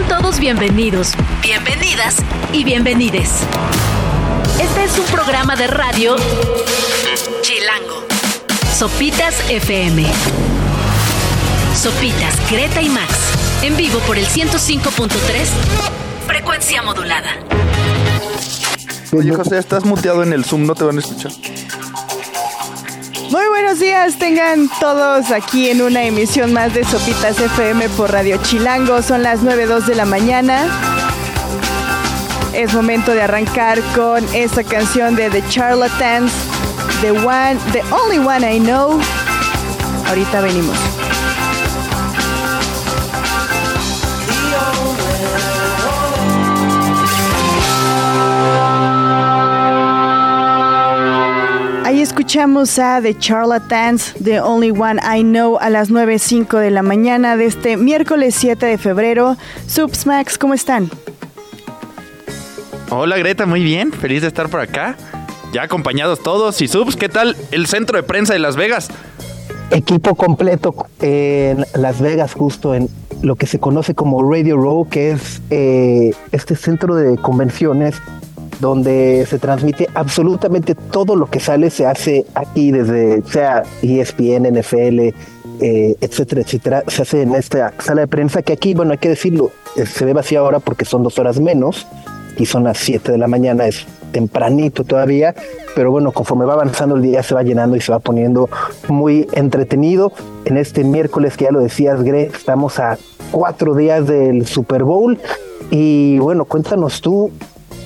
Sean todos bienvenidos, bienvenidas y bienvenides. Este es un programa de radio Chilango. Sopitas FM. Sopitas, Greta y Max. En vivo por el 105.3. Frecuencia modulada. Oye, José, estás muteado en el Zoom, no te van a escuchar. Muy buenos días, tengan todos aquí en una emisión más de Sopitas FM por Radio Chilango. Son las 9.02 de la mañana. Es momento de arrancar con esta canción de The Charlatans, The One, The Only One I Know. Ahorita venimos. Escuchamos a The Charlatans, The Only One I Know, a las 9.05 de la mañana de este miércoles 7 de febrero. Subs Max, ¿cómo están? Hola Greta, muy bien, feliz de estar por acá. Ya acompañados todos. Y Subs, ¿qué tal el centro de prensa de Las Vegas? Equipo completo en Las Vegas, justo en lo que se conoce como Radio Row, que es eh, este centro de convenciones donde se transmite absolutamente todo lo que sale, se hace aquí desde, sea ESPN, NFL, eh, etcétera, etcétera, se hace en esta sala de prensa que aquí, bueno, hay que decirlo, eh, se ve vacía ahora porque son dos horas menos y son las 7 de la mañana, es tempranito todavía, pero bueno, conforme va avanzando el día se va llenando y se va poniendo muy entretenido. En este miércoles que ya lo decías, Gre, estamos a cuatro días del Super Bowl y bueno, cuéntanos tú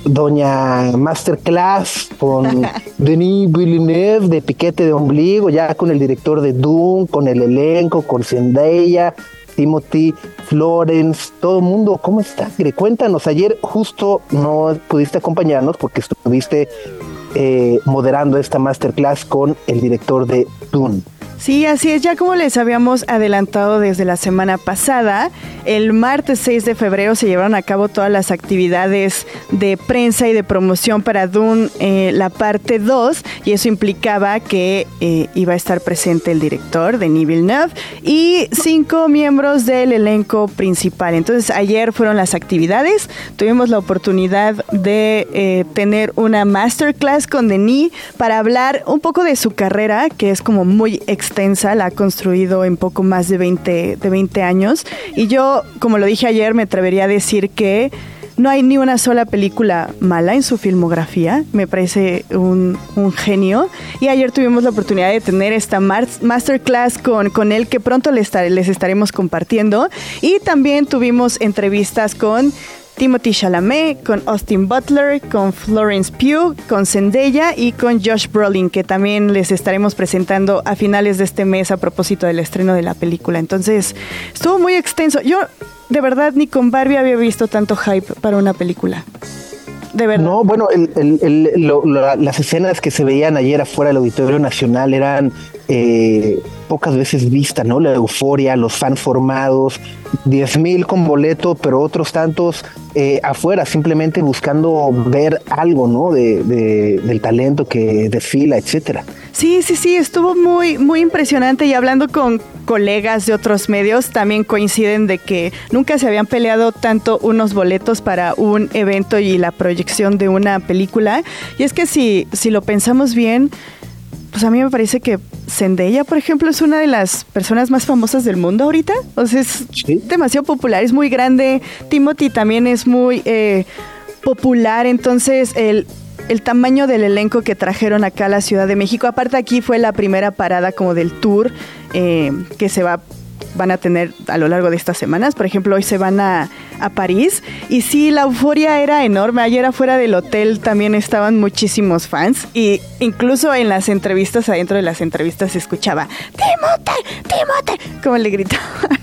Doña Masterclass con Denis Villeneuve de Piquete de Ombligo, ya con el director de Doom, con el elenco, con Zendaya, Timothy, Florence, todo el mundo. ¿Cómo estás, Cuéntanos, ayer justo no pudiste acompañarnos porque estuviste eh, moderando esta masterclass con el director de Doom. Sí, así es. Ya como les habíamos adelantado desde la semana pasada, el martes 6 de febrero se llevaron a cabo todas las actividades de prensa y de promoción para Dune, eh, la parte 2, y eso implicaba que eh, iba a estar presente el director, Denis Villeneuve, y cinco miembros del elenco principal. Entonces, ayer fueron las actividades. Tuvimos la oportunidad de eh, tener una masterclass con Denis para hablar un poco de su carrera, que es como muy extensa, la ha construido en poco más de 20, de 20 años. Y yo, como lo dije ayer, me atrevería a decir que no hay ni una sola película mala en su filmografía. Me parece un, un genio. Y ayer tuvimos la oportunidad de tener esta masterclass con, con él que pronto les, les estaremos compartiendo. Y también tuvimos entrevistas con Timothy Chalamet, con Austin Butler, con Florence Pugh, con Zendaya y con Josh Brolin, que también les estaremos presentando a finales de este mes a propósito del estreno de la película. Entonces, estuvo muy extenso. Yo, de verdad, ni con Barbie había visto tanto hype para una película. De verdad. No, bueno, las escenas que se veían ayer afuera del Auditorio Nacional eran eh, pocas veces vistas, ¿no? La euforia, los fans formados, 10 mil con boleto, pero otros tantos eh, afuera, simplemente buscando ver algo, ¿no? De, del talento que desfila, etcétera. Sí, sí, sí, estuvo muy, muy impresionante y hablando con colegas de otros medios también coinciden de que nunca se habían peleado tanto unos boletos para un evento y la proyección de una película. Y es que si, si lo pensamos bien, pues a mí me parece que Zendaya, por ejemplo, es una de las personas más famosas del mundo ahorita. O sea, es demasiado popular, es muy grande. Timothy también es muy eh, popular. Entonces, el el tamaño del elenco que trajeron acá a la Ciudad de México. Aparte aquí fue la primera parada como del tour eh, que se va van a tener a lo largo de estas semanas. Por ejemplo, hoy se van a, a, París. Y sí, la euforia era enorme. Ayer afuera del hotel también estaban muchísimos fans. Y incluso en las entrevistas, adentro de las entrevistas, se escuchaba ¡Timote! ¡Timote! Como le gritaban.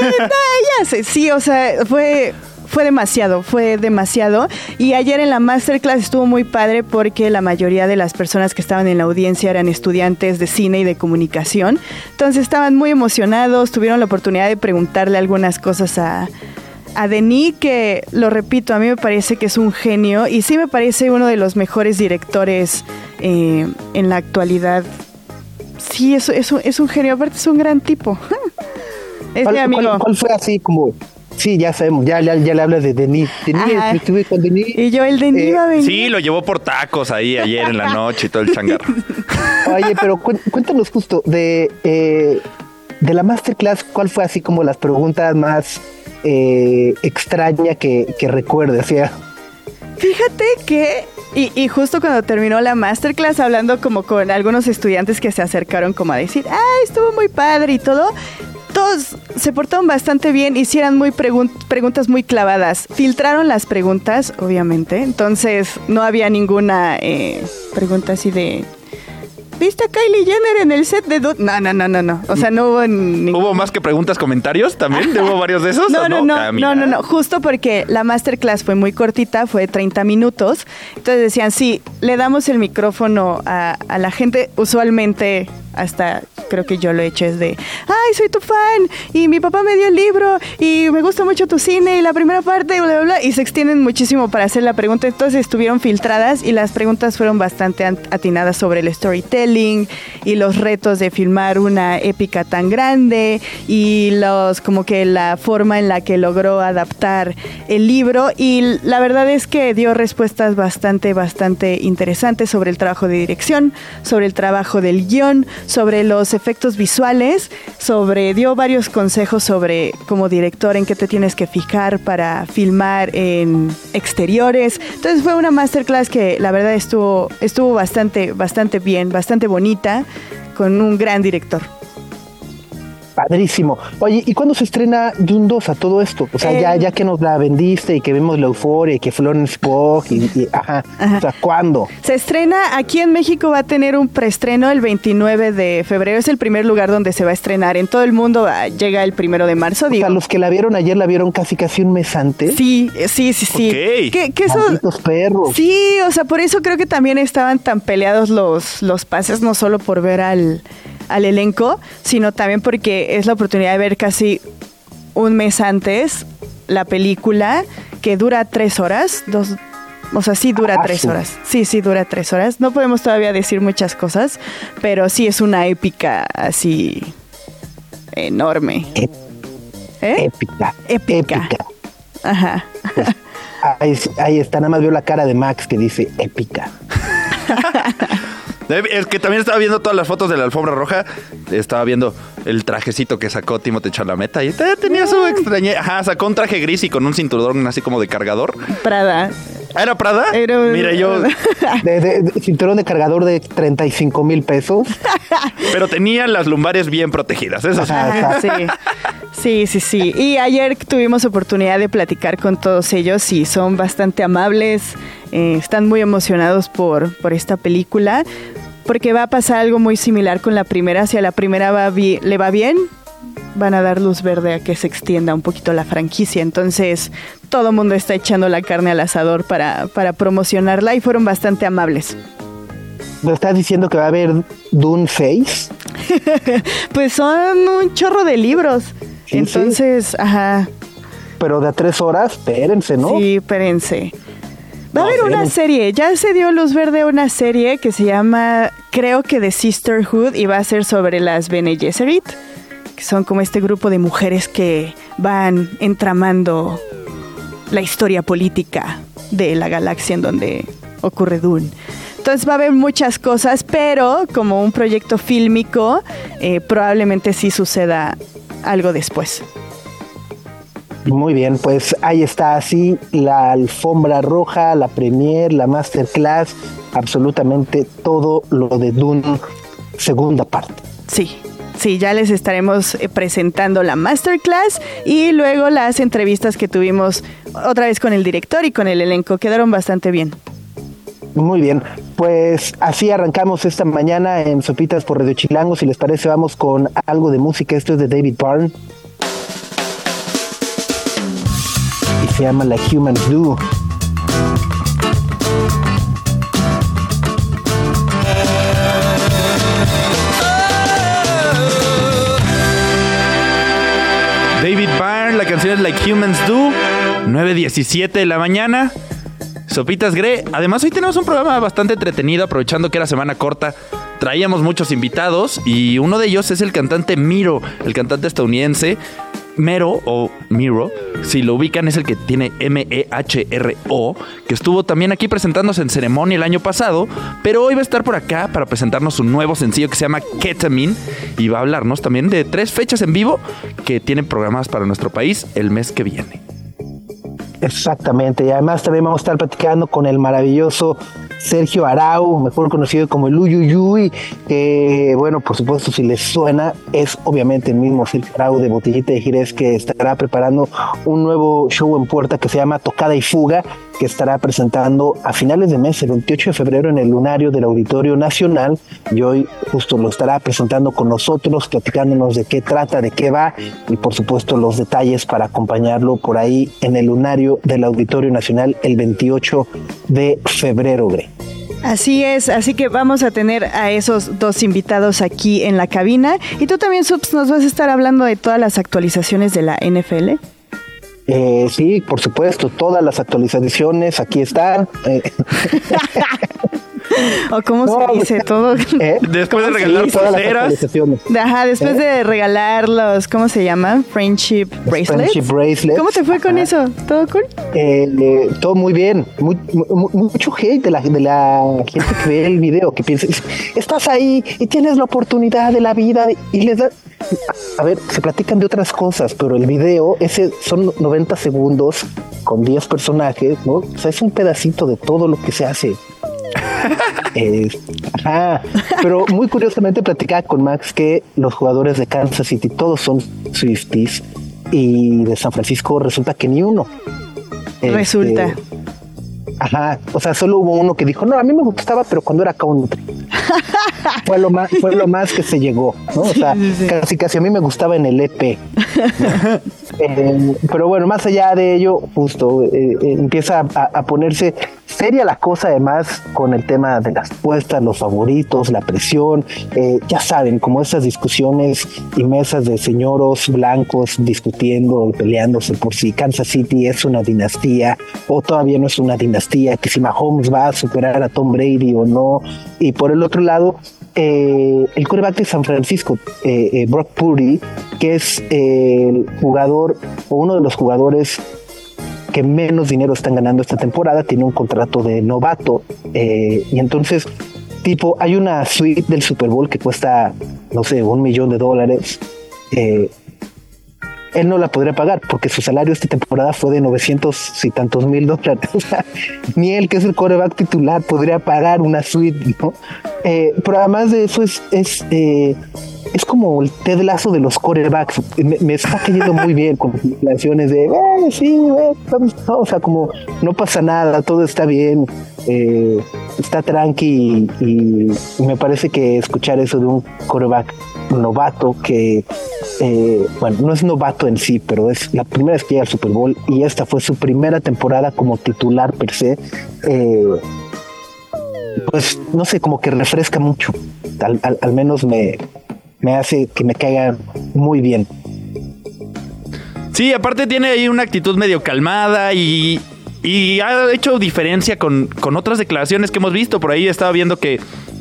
sí, sí, o sea, fue fue demasiado, fue demasiado. Y ayer en la masterclass estuvo muy padre porque la mayoría de las personas que estaban en la audiencia eran estudiantes de cine y de comunicación. Entonces estaban muy emocionados, tuvieron la oportunidad de preguntarle algunas cosas a, a Denis, que lo repito, a mí me parece que es un genio y sí me parece uno de los mejores directores eh, en la actualidad. Sí, es, es, un, es un genio, aparte es un gran tipo. es mi amigo. ¿Cuál fue así como sí, ya sabemos, ya, ya, ya le hablas de Denis. Denis, estuve con Denis. Y yo, el de Eh, va a venir. Sí, lo llevó por tacos ahí ayer en la noche y todo el changarro. Oye, pero cuéntanos justo de, eh, de la masterclass, ¿cuál fue así como las preguntas más eh, extraña que, que recuerdes? O sea, Fíjate que, y, justo cuando terminó la masterclass, hablando como con algunos estudiantes que se acercaron como a decir, ah, estuvo muy padre y todo, todos se portaron bastante bien, hicieron muy pregun- preguntas muy clavadas, filtraron las preguntas, obviamente, entonces no había ninguna eh, pregunta así de... ¿Viste a Kylie Jenner en el set de Dud? No, no, no, no, no. O sea, no hubo ningún... ¿Hubo más que preguntas, comentarios también? ¿Hubo varios de esos? No, no, no, Ah, no, no, no, justo porque la masterclass fue muy cortita, fue 30 minutos. Entonces decían, sí, le damos el micrófono a, a la gente. Usualmente, hasta creo que yo lo he hecho, es de, ay, soy tu fan y mi papá me dio el libro y me gusta mucho tu cine y la primera parte. Y se extienden muchísimo para hacer la pregunta. Entonces estuvieron filtradas y las preguntas fueron bastante an- atinadas sobre el storytelling y los retos de filmar una épica tan grande y los como que la forma en la que logró adaptar el libro y la verdad es que dio respuestas bastante bastante interesantes sobre el trabajo de dirección, sobre el trabajo del guion, sobre los efectos visuales, sobre dio varios consejos sobre como director en qué te tienes que fijar para filmar en exteriores. Entonces fue una masterclass que la verdad estuvo estuvo bastante bastante bien, bastante bonita con un gran director. Padrísimo. Oye, ¿y cuándo se estrena Dune 2 a todo esto? O sea, ya, Eh. ya que nos la vendiste y que vemos la euforia y que Florence Pugh y, y- ajá. Ajá. O sea, ¿cuándo? Se estrena aquí en México, va a tener un preestreno el 29 de febrero. Es el primer lugar donde se va a estrenar. En todo el mundo ah, llega el primero de marzo. O Digo. sea, los que la vieron ayer la vieron casi casi un mes antes. Sí, eh, sí, sí, sí. Ok. Que, que eso. Malditos perros. Sí, o sea, por eso creo que también estaban tan peleados los, los pases, no solo por ver al, al elenco, sino también porque es la oportunidad de ver casi un mes antes la película que dura tres horas, dos, o sea, sí dura Ah, tres sí. horas. Sí, sí dura tres horas. No podemos todavía decir muchas cosas, pero sí es una épica así enorme. ¿Eh? Épica. Épica. Ajá. Ahí, ahí está, nada más veo la cara de Max que dice épica. Eh, Es que también estaba viendo todas las fotos de la alfombra roja. Estaba viendo el trajecito que sacó Timothée Chalamet. Y te- tenía su extrañe. Ajá, sacó un traje gris y con un cinturón así como de cargador. Prada. ¿Ah, ¿Era Prada? Era un- Mira, yo. De, de- de- cinturón de cargador de 35 mil pesos. Pero tenía las lumbares bien protegidas. Eso. Ah, sí. sí, sí, sí. Y ayer tuvimos oportunidad de platicar con todos ellos y son bastante amables, eh, están muy emocionados por, por esta película, porque va a pasar algo muy similar con la primera. Si a la primera va le va bien, van a dar luz verde a que se extienda un poquito la franquicia. Entonces, todo el mundo está echando la carne al asador para, para promocionarla y fueron bastante amables. ¿Me estás diciendo que va a haber Dune 6? Pues son un chorro de libros. Sí, Entonces, ajá. Pero de a tres horas, espérense, ¿no? Sí, espérense. Va a haber una serie, ya se dio luz verde a una serie que se llama, creo que The Sisterhood, y va a ser sobre las Bene Gesserit, que son como este grupo de mujeres que van entramando la historia política de la galaxia en donde ocurre Dune. Entonces va a haber muchas cosas, pero como un proyecto fílmico, eh, probablemente sí suceda algo después. Muy bien, pues ahí está así la alfombra roja, la premier, la masterclass, absolutamente todo lo de Dune segunda parte. Sí, sí, ya les estaremos eh, presentando la masterclass y luego las entrevistas que tuvimos otra vez con el director y con el elenco. Quedaron bastante bien. Muy bien, pues así arrancamos esta mañana en Sopitas por Radio Chilango. Si les parece, vamos con algo de música. Esto es de David Byrne. Se llama Like Humans Do. David Byrne, la canción es Like Humans Do. 9.17 de la mañana. Sopitas Gre. Además, hoy tenemos un programa bastante entretenido, aprovechando que era semana corta. Traíamos muchos invitados y uno de ellos es el cantante Miro, el cantante estadounidense. Mero o Miro, si lo ubican, es el que tiene M-E-H-R-O, que estuvo también aquí presentándose en ceremonia el año pasado, pero hoy va a estar por acá para presentarnos un nuevo sencillo que se llama Ketamine y va a hablarnos también de tres fechas en vivo que tienen programadas para nuestro país el mes que viene. Exactamente, y además también vamos a estar platicando con el maravilloso Sergio Arau, mejor conocido como el Uyuyuy, que bueno, por supuesto, si les suena, es obviamente el mismo Sergio Arau de Botellita de Jerez que estará preparando un nuevo show en puerta que se llama Tocada y Fuga, que estará presentando a finales de mes, el 28 de febrero, en el lunario del Auditorio Nacional, y hoy justo lo estará presentando con nosotros, platicándonos de qué trata, de qué va, y por supuesto los detalles para acompañarlo por ahí en el lunario del Auditorio Nacional el 28 de febrero. Así es, así que vamos a tener a esos dos invitados aquí en la cabina. Y tú también, Subs, nos vas a estar hablando de todas las actualizaciones de la NFL. Eh, sí, por supuesto, todas las actualizaciones aquí están. Eh. o cómo se dice todo. ¿Eh? Después de regalar sí, Ajá, después de regalar los, ¿cómo se llama? Friendship bracelets. Friendship bracelets. ¿Cómo te fue con eso? ¿Todo cool? Eh, todo muy bien. mucho hate de la, de la gente que ve el video, que piensa, estás ahí y tienes la oportunidad de la vida y les da... A ver, se platican de otras cosas, pero el video, ese son 90 segundos con 10 personajes, ¿no? O sea, es un pedacito de todo lo que se hace Pero muy curiosamente platicaba con Max que los jugadores de Kansas City todos son Swifties y de San Francisco resulta que ni uno. Resulta. Este, ajá, o sea, solo hubo uno que dijo, no, a mí me gustaba, pero cuando era country. fue lo más, fue lo más que se llegó, ¿no? O sea, casi casi a mí me gustaba en el EP. Eh, pero bueno, más allá de ello, justo eh, eh, empieza a, ponerse seria la cosa, además, con el tema de las puestas, los favoritos, la presión. ya saben, como esas discusiones y mesas de señoros blancos discutiendo peleándose por si Kansas City es una dinastía o todavía no es una dinastía, que si Mahomes va a superar a Tom Brady o no. Y por el otro lado, eh, el quarterback de San Francisco, eh, eh, Brock Purdy, que es el jugador o uno de los jugadores que menos dinero están ganando esta temporada, tiene un contrato de novato y entonces tipo hay una suite del Super Bowl que cuesta no sé un millón de dólares él no la podría pagar porque su salario esta temporada fue de 900 y tantos mil dólares. ni él, que es el coreback titular, podría pagar una suite, ¿no? Eh, pero además de eso es, es, eh, es como el Ted Lazo de los corebacks. Me, está cayendo muy bien con declaraciones de, eh, sí, o sea, como no pasa nada, todo está bien, está tranqui y, me parece que escuchar eso de un coreback novato que, bueno, no es novato en sí, pero es la primera vez que llega al Super Bowl y esta fue su primera temporada como titular per se pues no sé, como que refresca mucho. Al, menos me, me hace que me caiga muy bien. Sí, aparte tiene ahí una actitud medio calmada y, y ha hecho diferencia con, con, otras declaraciones que hemos visto. Por ahí estaba viendo que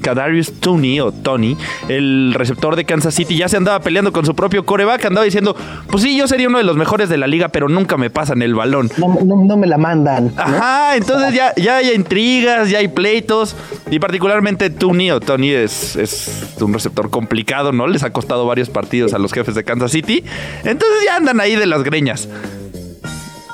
Kadarius Tooney o Tony, el receptor de Kansas City, ya se andaba peleando con su propio coreback, andaba diciendo, pues sí, yo sería uno de los mejores de la liga, pero nunca me pasan el balón. No, me la mandan. Ajá, entonces ya, ya hay intrigas, ya hay pleitos, y particularmente Tooney o Tony es, es un receptor complicado, ¿no? Les ha costado varios partidos a los jefes de Kansas City, entonces ya andan ahí de las greñas.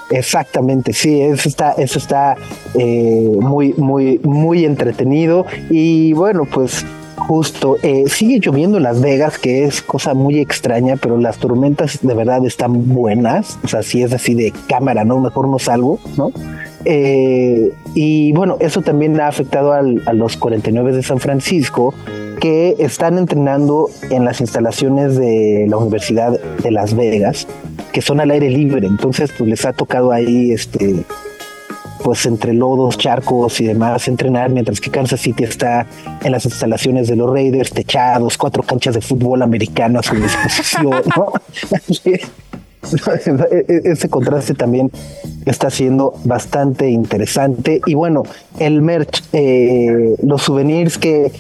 Exactamente, sí, eso está, eso está eh, muy, muy, muy entretenido. Y bueno, pues justo, eh, sigue lloviendo en Las Vegas, que es cosa muy extraña, pero las tormentas de verdad están buenas. O sea, si es así de cámara, ¿no? Mejor no salgo, ¿no? Eh, y bueno, eso también ha afectado a los 49 de San Francisco, que están entrenando en las instalaciones de la Universidad de Las Vegas que son al aire libre, entonces pues les ha tocado ahí este pues entre lodos, charcos y demás entrenar, mientras que Kansas City está en las instalaciones de los Raiders, techados, cuatro canchas de fútbol americano a su disposición, ¿no? Ese contraste también está siendo bastante interesante. Y bueno, el merch, eh, los souvenirs que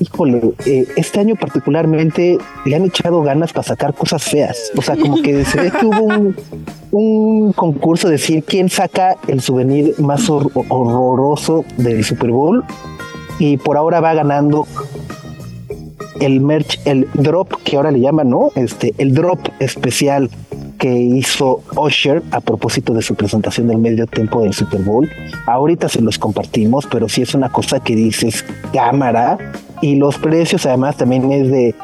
híjole, eh, este año particularmente le han echado ganas para sacar cosas feas. O sea, como que se ve que hubo un, un concurso de decir quién saca el souvenir más hor- horroroso del Super Bowl. Y por ahora va ganando el merch, el drop que ahora le llaman, ¿no? Este, el drop especial que hizo Usher a propósito de su presentación del medio tiempo del Super Bowl. Ahorita se los compartimos, pero sí es una cosa que dices cámara y los precios además también es de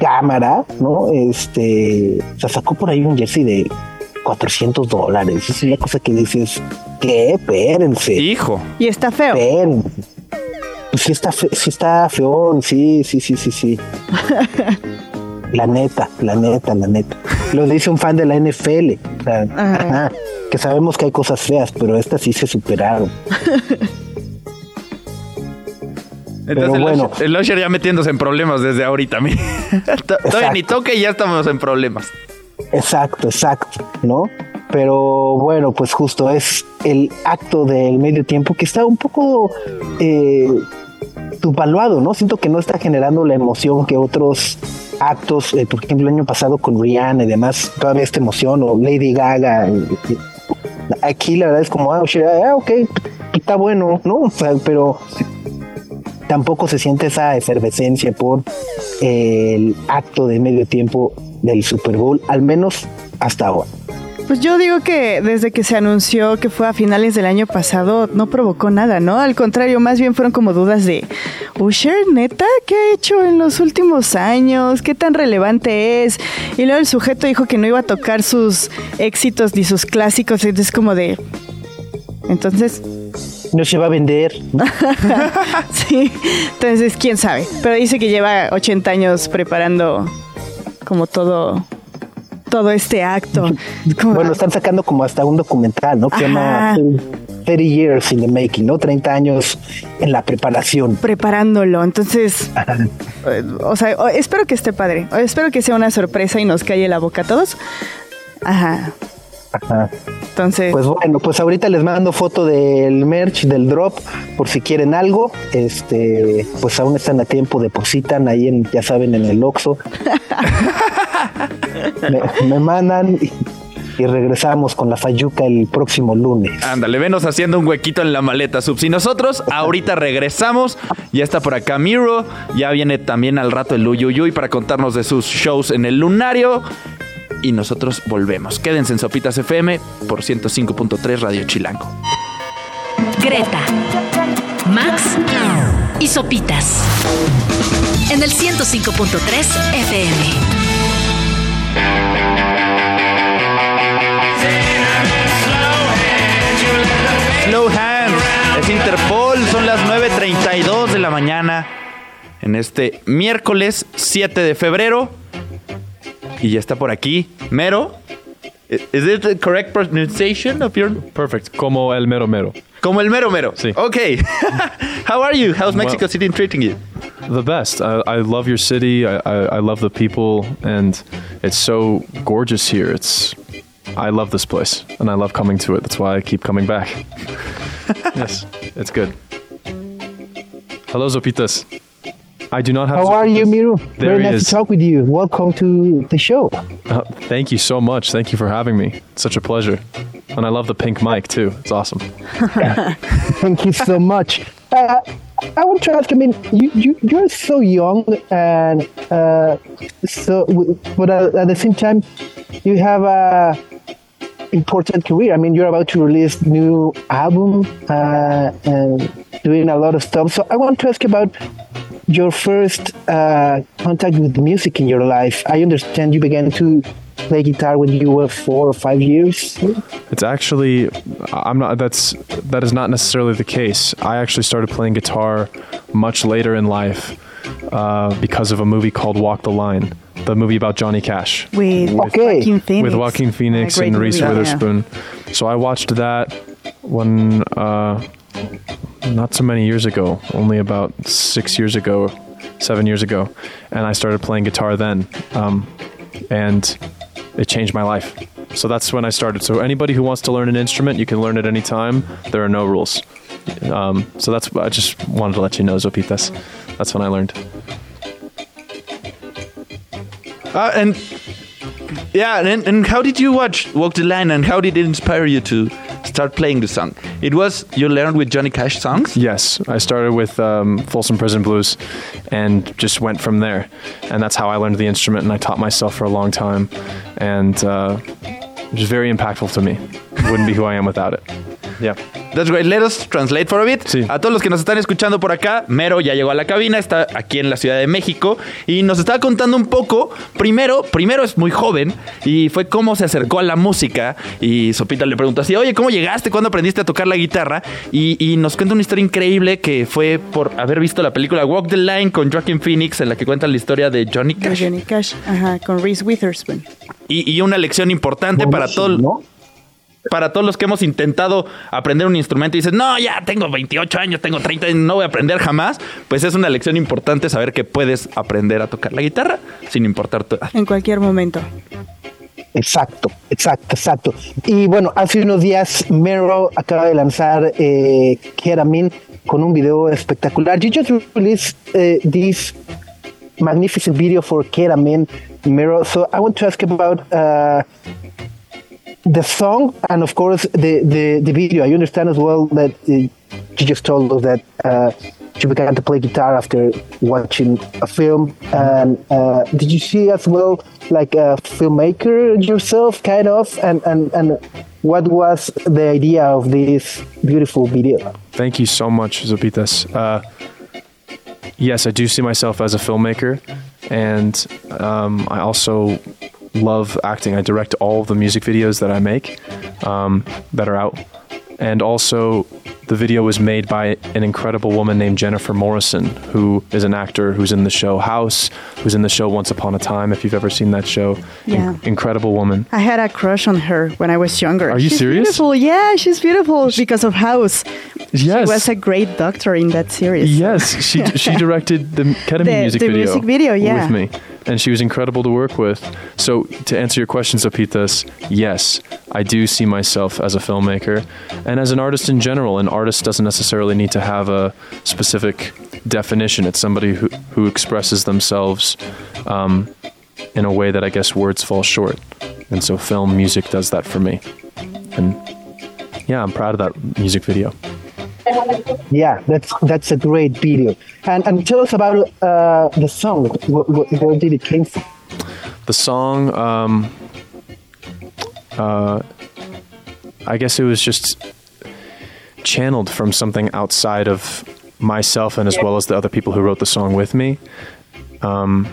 cámara, ¿no? Este, se sacó por ahí un jersey de 400 dólares. Es una cosa que dices, ¿qué? Espérense. Hijo. Y está feo. Ven. Pues sí está, fe- sí está feón, sí, sí, sí, sí, sí. La neta, la neta, la neta. Lo dice un fan de la NFL. o sea, Ajá. ajá, que sabemos que hay cosas feas, pero estas sí se superaron. Entonces el, bueno. El Usher ya metiéndose en problemas desde ahorita. Todavía ni toque y ya estamos en problemas. Exacto, exacto, ¿no? Pero bueno, pues justo es el acto del medio tiempo que está un poco eh, subvaluado, ¿no? Siento que no está generando la emoción que otros actos, eh, por ejemplo, el año pasado con Rihanna y demás, todavía esta emoción, o Lady Gaga. aquí la verdad es como, ah, ah, ok, está bueno, ¿no? Pero tampoco se siente esa efervescencia por eh, el acto de medio tiempo del Super Bowl, al menos hasta ahora. Pues yo digo que desde que se anunció que fue a finales del año pasado, no provocó nada, ¿no? Al contrario, más bien fueron como dudas de, Usher, neta, ¿qué ha hecho en los últimos años? ¿Qué tan relevante es? Y luego el sujeto dijo que no iba a tocar sus éxitos ni sus clásicos, entonces como de... Entonces, No se va a vender. sí, entonces quién sabe. Pero dice que lleva 80 años preparando como todo, todo este acto. Como- Bueno, están sacando como hasta un documental, ¿no? Que se llama Ajá. 30 Years in the Making, ¿no? 30 años en la preparación. preparándolo. Entonces, eh, o sea, espero que esté padre. Espero que sea una sorpresa y nos calle la boca a todos. Ajá. Ajá. Entonces, Pues bueno, pues ahorita les mando foto del merch, del drop, por si quieren algo. Este, pues aún están a tiempo, depositan ahí en, ya saben, en el Oxxo. me, me mandan y, y regresamos con la Fayuca el próximo lunes. Ándale, venos haciendo un huequito en la maleta, Subs. Y nosotros ahorita regresamos. Ya está por acá Miro. Ya viene también al rato el Uyuyuy para contarnos de sus shows en el Lunario. Y nosotros volvemos. Quédense en Sopitas FM por 105.3 Radio Chilango. Greta, Max y Sopitas. En el 105.3 FM. Slow Hands. Es Interpol. Son las 9.32 de la mañana. En este miércoles 7 de febrero. Y ya está por aquí. Mero. Is it the correct pronunciation of your Perfect. Como el mero mero. Como el mero mero. Sí. Okay. How are you? How's Mexico Well- City treating you? The best. I, I love your city. I, I, I love the people, and it's so gorgeous here. It's. I love this place, and I love coming to it. That's why I keep coming back. yes, it's good. Hello, Zopitas. I do not have. How are you, Miru? There Very nice is. to talk with you. Welcome to the show. Uh, thank you so much. Thank you for having me. It's such a pleasure. And I love the pink mic too. It's awesome. Thank you so much. Uh, I want to ask. I mean, you, you you're so young, and uh, so, but at the same time, you have a important career. I mean, you're about to release new album uh, and doing a lot of stuff. So I want to ask about your first uh, contact with music in your life. I understand you began to play guitar when you were four or five years. It's actually, I'm not. That's that is not necessarily the case. I actually started playing guitar much later in life uh, because of a movie called Walk the Line, the movie about Johnny Cash with Okay. Joaquin Phoenix. with Joaquin Phoenix and Reese movie, yeah. Witherspoon. So I watched that when uh, not so many years ago, only about six years ago, seven years ago, and I started playing guitar then, um, and it changed my life. So that's when I started. So anybody who wants to learn an instrument, you can learn it anytime. There are no rules. Um, so that's I just wanted to let you know, Zopitas. That's when I learned. Uh, and yeah, and, and how did you watch Walk the Line and how did it inspire you to start playing the song? It was you learned with Johnny Cash songs? Yes, I started with um, Folsom Prison Blues and just went from there. And that's how I learned the instrument, and I taught myself for a long time. And uh, it was very impactful to me. Wouldn't be who I am without it. Yeah. That's great. Let us translate for a bit. Sí. A todos los que nos están escuchando por acá, Mero ya llegó a la cabina, está aquí en la Ciudad de México y nos estaba contando un poco. Primero, primero es muy joven y fue cómo se acercó a la música y Sopita le preguntó así, oye, ¿cómo llegaste? ¿Cuándo aprendiste a tocar la guitarra? Y, y nos cuenta una historia increíble que fue por haber visto la película Walk the Line con Joaquin Phoenix en la que cuenta la historia de Johnny De Cash. Johnny Cash, ajá, con Reese Witherspoon. Y, y una lección importante para todo, ¿no? Para todos los que hemos intentado aprender un instrumento y dices, no, ya tengo 28 años, tengo 30 y no voy a aprender jamás, pues es una lección importante saber que puedes aprender a tocar la guitarra sin importar tu edad. En cualquier momento. Exacto, exacto, exacto. Y bueno, hace unos días Mero acaba de lanzar eh, Keramin con un video espectacular. You just released eh, this magnificent video for Keramin, Mero. So I want to ask about uh, the song and of course the, the, the video. I understand as well that uh, you just told us that uh, you began to play guitar after watching a film. And uh, did you see as well like a filmmaker yourself, kind of? And, and, and what was the idea of this beautiful video? Thank you so much, Zopitas. Uh, yes, I do see myself as a filmmaker, and um, I also love acting. I direct all the music videos that I make um, that are out, and also the video was made by an incredible woman named Jennifer Morrison, who is an actor who's in the show House, who's in the show Once Upon a Time. If you've ever seen that show, Yeah. incredible woman. I had a crush on her when I was younger. Are you she's serious? Beautiful. Yeah, she's beautiful because of House. Yes. She was a great doctor in that series. Yes, she she directed the Ketamine The- music the video. music video, yeah. with me, and she was incredible to work with. So to answer your question, Zopitas, yes, I do see myself as a filmmaker and as an artist in general. An artist doesn't necessarily need to have a specific definition. It's somebody who who expresses themselves um, in a way that I guess words fall short, and so film music does that for me. And yeah, I'm proud of that music video. Yeah, that's that's a great video. And and tell us about uh, the song. Where, where did it came from? The song, um, uh, I guess it was just channeled from something outside of myself and as well as the other people who wrote the song with me. Um,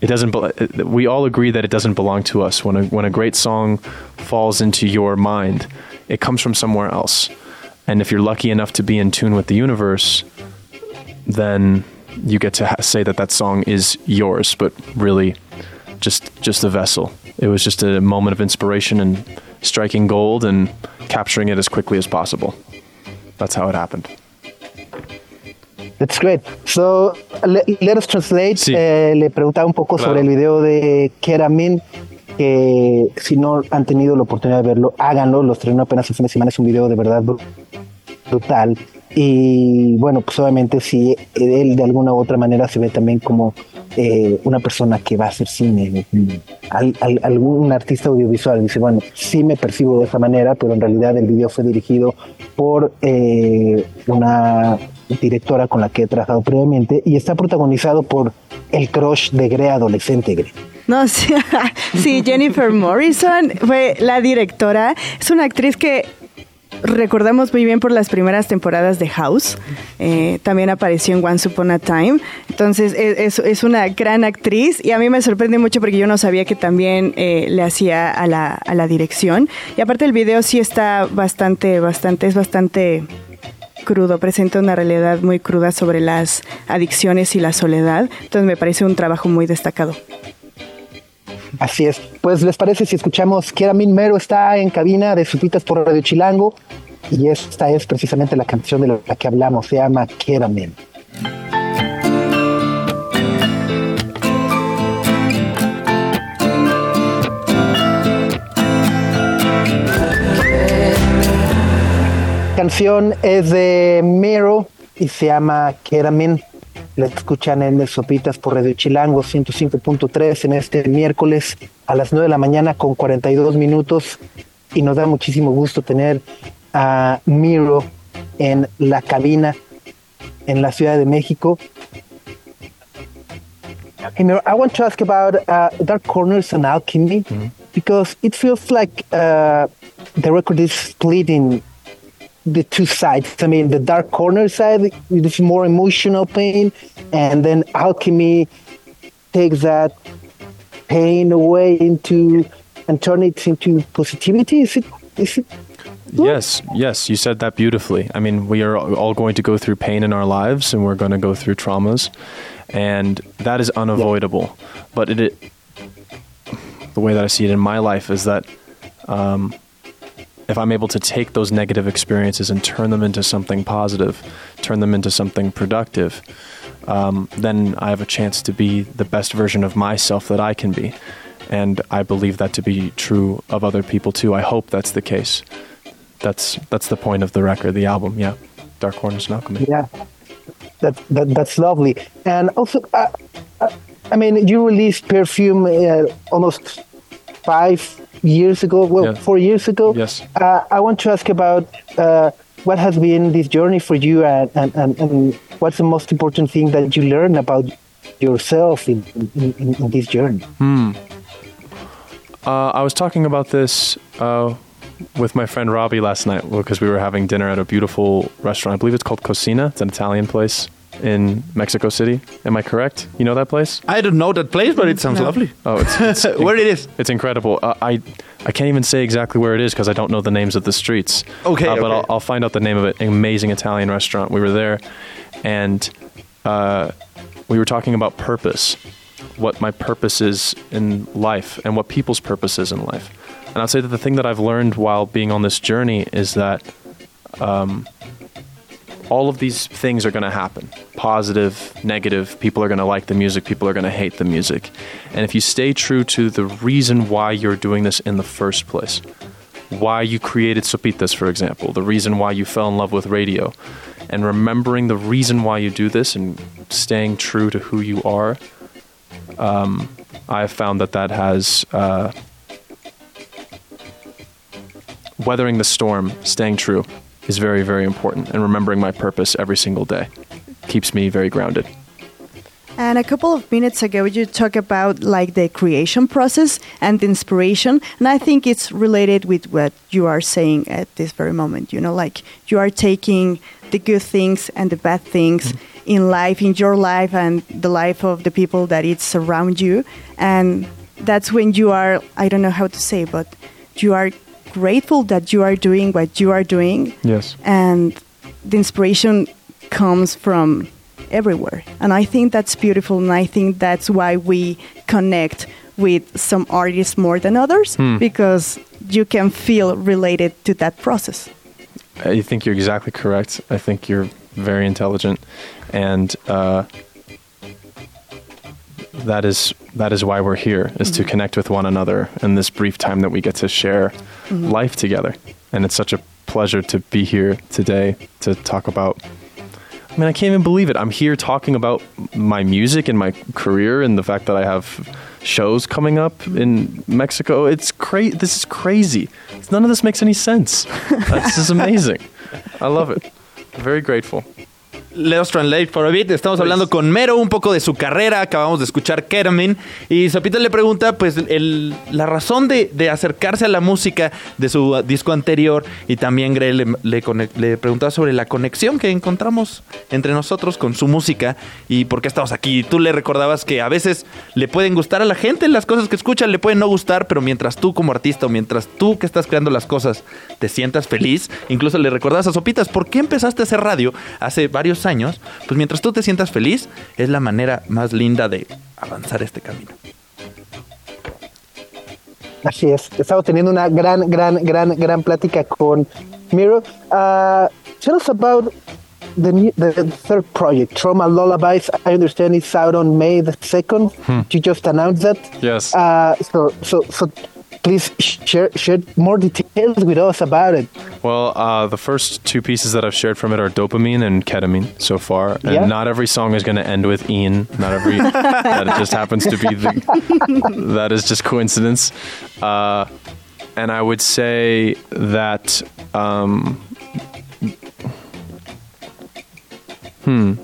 it doesn't. We all agree that it doesn't belong to us. When a when a great song falls into your mind, it comes from somewhere else. And if you're lucky enough to be in tune with the universe, then you get to ha- say that that song is yours, but really just just a vessel. It was just a moment of inspiration and striking gold and capturing it as quickly as possible. That's how it happened. That's great. So le- let us translate. Sí. Eh, le preguntaba un poco Claro. sobre el video de Keramin, que si no han tenido la oportunidad de verlo, háganlo. Lo estrenó apenas fin de semana. Es un video de verdad bru- brutal. Y bueno, pues obviamente si él de alguna u otra manera se ve también como eh, una persona que va a hacer cine, al- algún artista audiovisual, dice, bueno, sí me percibo de esa manera, pero en realidad el video fue dirigido por eh, una directora con la que he trabajado previamente y está protagonizado por el crush de Gre adolescente. Gre. No, sí, Jennifer Morrison fue la directora. Es una actriz que recordamos muy bien por las primeras temporadas de House. Eh, también apareció en Once Upon a Time. Entonces es, es- es una gran actriz y a mí me sorprende mucho porque yo no sabía que también eh, le hacía a la, a la dirección. Y aparte el video sí está bastante, bastante, es bastante crudo, presenta una realidad muy cruda sobre las adicciones y la soledad. Entonces me parece un trabajo muy destacado. Así es. Pues les parece si escuchamos que Min Mero está en cabina de Supitas por Radio Chilango y esta es precisamente la canción de la que hablamos, se llama Keramin. canción es de Miro y se llama Keramin. La escuchan en Sopitas por Radio Chilango 105.3 en este miércoles a las 9 de la mañana con 42 minutos. Y nos da muchísimo gusto tener a Miro en la cabina en la Ciudad de México. Hey, Miro, I want to ask about uh, Dark Corners and Alchemy because it feels like uh, the record is split in the two sides. I mean, the dark corner side is more emotional pain, and then alchemy takes that pain away into and turn it into positivity. Is it? Is it? Yes, yes, you said that beautifully. I mean, we are all going to go through pain in our lives and we're going to go through traumas, and that is unavoidable. But it, it, the way that I see it in my life is that um, if I'm able to take those negative experiences and turn them into something positive, turn them into something productive, um, then I have a chance to be the best version of myself that I can be. And I believe that to be true of other people too. I hope that's the case. That's that's the point of the record, the album. Yeah, Dark Corners and Alchemy. Yeah, that, that that's lovely. And also, uh, uh, I mean, you released Perfume uh, almost five years ago. Well, Yeah. four years ago. Yes. Uh, I want to ask about uh, what has been this journey for you, and, and, and, what's the most important thing that you learn about yourself in, in, in, this journey. Uh, I was talking about this uh, with my friend Robbie last night because we were having dinner at a beautiful restaurant. I believe it's called Cosina. It's an Italian place in Mexico City. Am I correct? You know that place? I don't know that place, but it sounds lovely. Oh, it's, it's Where it is? It's incredible. Uh, I I can't even say exactly where it is because I don't know the names of the streets. Okay, Uh, but okay. I'll, I'll find out the name of it. An amazing Italian restaurant. We were there, and uh, we were talking about purpose, what my purpose is in life, and what people's purpose is in life. And I'd say that the thing that I've learned while being on this journey is that um, all of these things are going to happen positive, negative. People are going to like the music, people are going to hate the music. And if you stay true to the reason why you're doing this in the first place, why you created Sopitas, for example, the reason why you fell in love with radio, and remembering the reason why you do this and staying true to who you are, um, I have found that that has. Uh, weathering the storm, staying true, is very, very important. And remembering my purpose every single day keeps me very grounded. And a couple of minutes ago, you talked about like the creation process and the inspiration, and I think it's related with what you are saying at this very moment. You know, like you are taking the good things and the bad things mm-hmm. in life, in your life, and the life of the people that it's around you, and that's when you are. I don't know how to say, but you are grateful that you are doing what you are doing, Yes. and the inspiration comes from everywhere. And i think that's beautiful and i think that's why we connect with some artists more than others because you can feel related to that process. I think you're exactly correct. I think you're very intelligent, and uh, that is that is why we're here is to mm-hmm. connect with one another in this brief time that we get to share mm-hmm. life together. And it's such a pleasure to be here today to talk about. I mean, I can't even believe it. I'm here talking about my music and my career and the fact that I have shows coming up in Mexico. It's cra- This is crazy. None of this makes any sense. this is amazing. I love it. Very grateful. Let's translate for a bit. Estamos hablando con Mero un poco de su carrera. Acabamos de escuchar Ketamine. Y Sopita le pregunta, pues, el- la razón de, de acercarse a la música de su uh, disco anterior. Y también Gre le, le, le preguntaba sobre la conexión que encontramos entre nosotros con su música y por qué estamos aquí. Tú le recordabas que a veces le pueden gustar a la gente las cosas que escuchan, le pueden no gustar, pero mientras tú como artista o mientras tú que estás creando las cosas te sientas feliz, incluso le recordabas a Sopitas, ¿por qué empezaste a hacer radio hace varios años? Pues mientras tú te sientas feliz, es la manera más linda de avanzar este camino. Así es, estamos teniendo una gran, gran, gran, gran plática con Miro. Uh, tell us about the, new, the third project, Trauma Lullabies. I understand it's out on May the 2nd. You just announced that. Yes. Uh, so, so, so please share, share more details with us about it. Well, uh, the first two pieces that I've shared from it are dopamine and ketamine so far, and Yeah. not every song is going to end with "een." Not every that just happens to be the that is just coincidence. Uh, and I would say that um, hmm,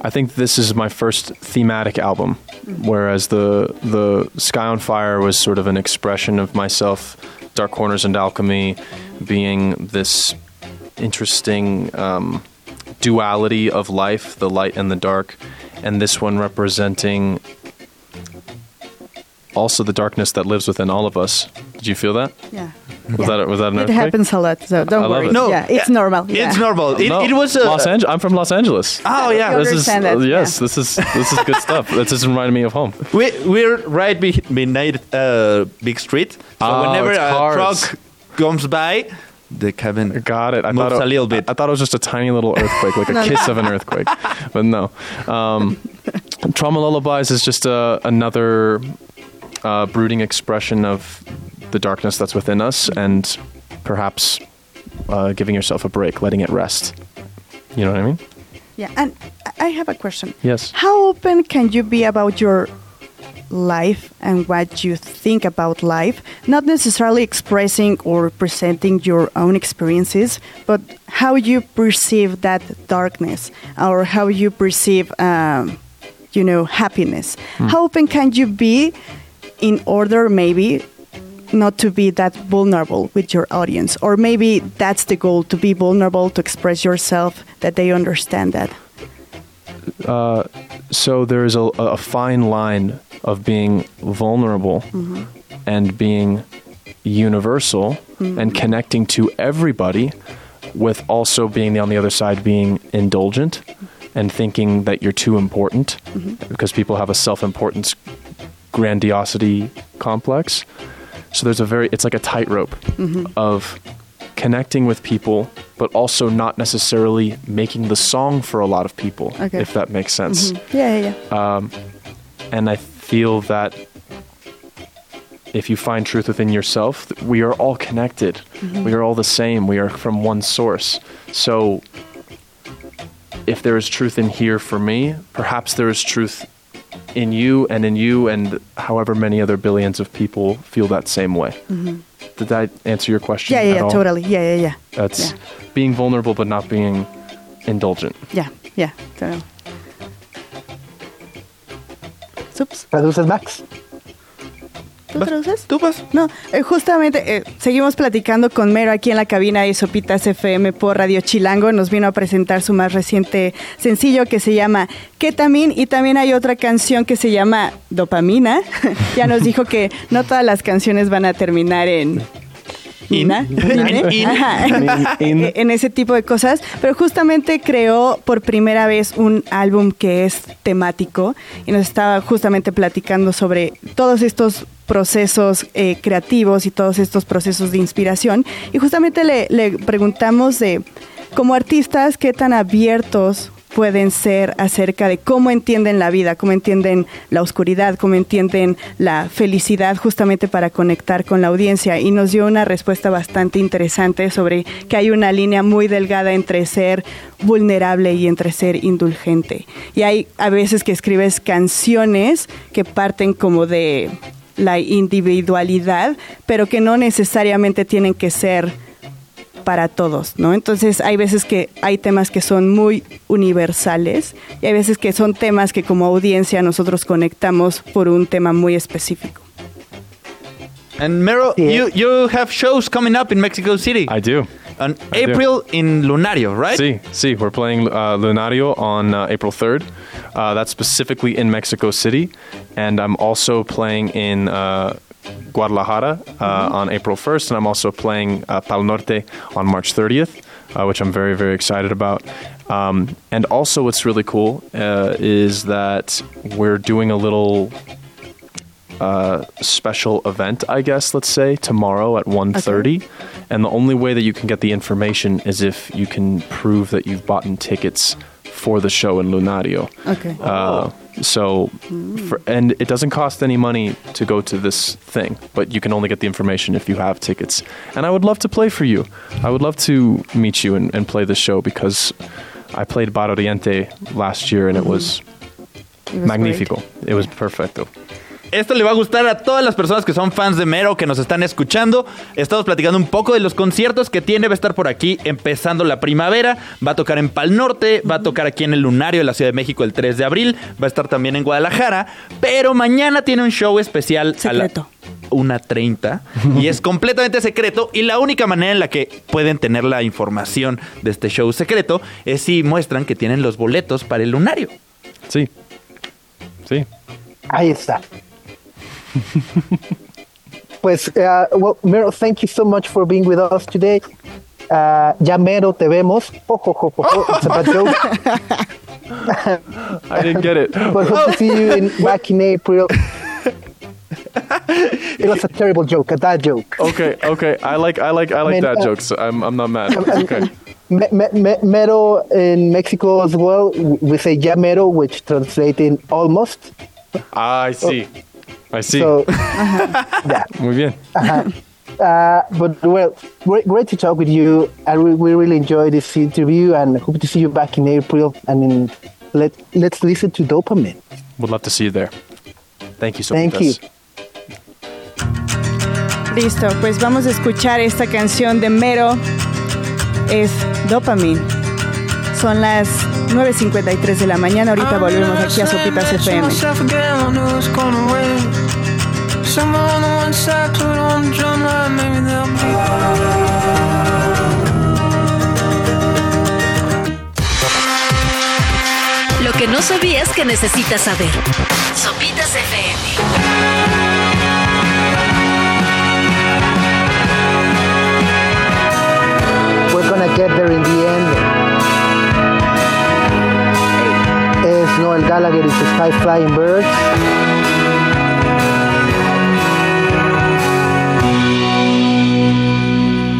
I think this is my first thematic album, whereas the the Sky on Fire was sort of an expression of myself, Dark Corners and Alchemy, being this interesting um, duality of life, the light and the dark, and this one representing also the darkness that lives within all of us. Did you feel that? Yeah. Was that was that an It earthquake? happens a lot, so don't I worry. it. No, yeah, it's normal. It's normal. It, No, it was uh, Los Angeles. I'm from Los Angeles. Oh yeah, this is uh, yes. yeah. This is this is good stuff. This just reminded me of home. we we're right be- behind uh, big street. So Oh, whenever a cars. truck comes by, the cabin Got it. I moves thought a little bit. I, thought it was just a tiny little earthquake, like a kiss of an earthquake, but no. Um, Trauma lullabies is just a, another uh, brooding expression of the darkness that's within us, and perhaps uh, giving yourself a break, letting it rest. You know what I mean? Yeah, and I have a question. Yes. How open can you be about your life and what you think about life? Not necessarily expressing or presenting your own experiences, but how you perceive that darkness or how you perceive, um, you know, happiness. How open can you be in order, maybe, not to be that vulnerable with your audience? Or maybe that's the goal to be vulnerable, to express yourself, that they understand that. Uh, so there's a, a fine line of being vulnerable mm-hmm. and being universal and mm-hmm. connecting to everybody, with also being on the other side being indulgent and thinking that you're too important mm-hmm. because people have a self-importance grandiosity complex. So there's a very it's like a tightrope mm-hmm. of connecting with people, but also not necessarily making the song for a lot of people, Okay. if that makes sense. Mm-hmm. Yeah, yeah, yeah. Um, and I feel that if you find truth within yourself, we are all connected. Mm-hmm. We are all the same. We are from one source. So if there is truth in here for me, perhaps there is truth in you and in you and however many other billions of people feel that same way. Mm-hmm. Did that answer your question? Yeah, yeah, at yeah, all? totally. Yeah, yeah, yeah. That's Yeah. being vulnerable but not being indulgent. Yeah, yeah, totally. Sups, ¿Traduces, Max? ¿Tú traduces? ¿Tú vas? No, eh, justamente eh, seguimos platicando con Mero aquí en la cabina de Sopitas FM por Radio Chilango. Nos vino a presentar su más reciente sencillo que se llama Ketamin y también hay otra canción que se llama Dopamina. ya nos dijo que no todas las canciones van a terminar en... In. In. ajá. In. En ese tipo de cosas, pero justamente creó por primera vez un álbum que es temático y nos estaba justamente platicando sobre todos estos procesos eh, creativos y todos estos procesos de inspiración y justamente le, le preguntamos de como artistas qué tan abiertos pueden ser acerca de cómo entienden la vida, cómo entienden la oscuridad, cómo entienden la felicidad justamente para conectar con la audiencia y nos dio una respuesta bastante interesante sobre que hay una línea muy delgada entre ser vulnerable y entre ser indulgente. Y hay a veces que escribes canciones que parten como de la individualidad, pero que no necesariamente tienen que ser para todos, ¿no? Entonces hay veces que hay temas que son muy universales y hay veces que son temas que como audiencia nosotros conectamos por un tema muy específico. And Mero, you you have shows coming up in Mexico City I do. on I do. April in Lunario, right? See, see, we're playing uh, Lunario on uh, April 3rd. Uh, that's specifically in Mexico City. And I'm also playing in uh, Guadalajara uh, on April 1st. And I'm also playing uh, Pal Norte on March 30th, uh, which I'm very, very excited about. Um, and also, what's really cool uh, is that we're doing a little uh, special event, I guess, let's say, tomorrow at 1.30. And the only way that you can get the information is if you can prove that you've bought in tickets for the show in Lunario. Okay. Uh, so, for, and it doesn't cost any money to go to this thing, but you can only get the information if you have tickets. And I would love to play for you. I would love to meet you and, and play this show because I played Bar Oriente last year and it was It was magnifico. It was perfecto. Esto le va a gustar a todas las personas que son fans de Mero, que nos están escuchando. Estamos platicando un poco de los conciertos que tiene. Va a estar por aquí empezando la primavera. Va a tocar en Pal Norte. Va a tocar aquí en el Lunario de la Ciudad de México el 3 de abril. Va a estar también en Guadalajara. Pero mañana tiene un show especial Secreto. a la 1.30. y es completamente secreto. Y la única manera en la que pueden tener la información de este show secreto es si muestran que tienen los boletos para el Lunario. Sí. Sí. Ahí está. pues, uh, well, Mero, thank you so much for being with us today. Uh, ya Mero te vemos. Ho, ho, ho. It's a bad joke. I didn't get it. But hope to see you in, back in April. it was a terrible joke, a bad joke. Okay, okay. I like I like I like that uh, jokes. I'm I'm not mad. Okay. Me, me, me, mero in Mexico as well, we say ya mero, which translates in almost. Ah, I see. I see. So, yeah. Muy bien. Uh, but well, great, great to talk with you. I re- we really enjoyed this interview and hope to see you back in April. And in, let let's listen to dopamine. Would love to see you there. Thank you so much. Thank you. Listo, pues vamos a escuchar esta canción de Mero. Es Dopamine. Son las 9.53 de la mañana. Ahorita volvemos aquí a Sopitas FM. Lo que no sabías que necesitas saber. Sopitas FM. We're gonna get there in the end. The Gallagher is a sky flying bird.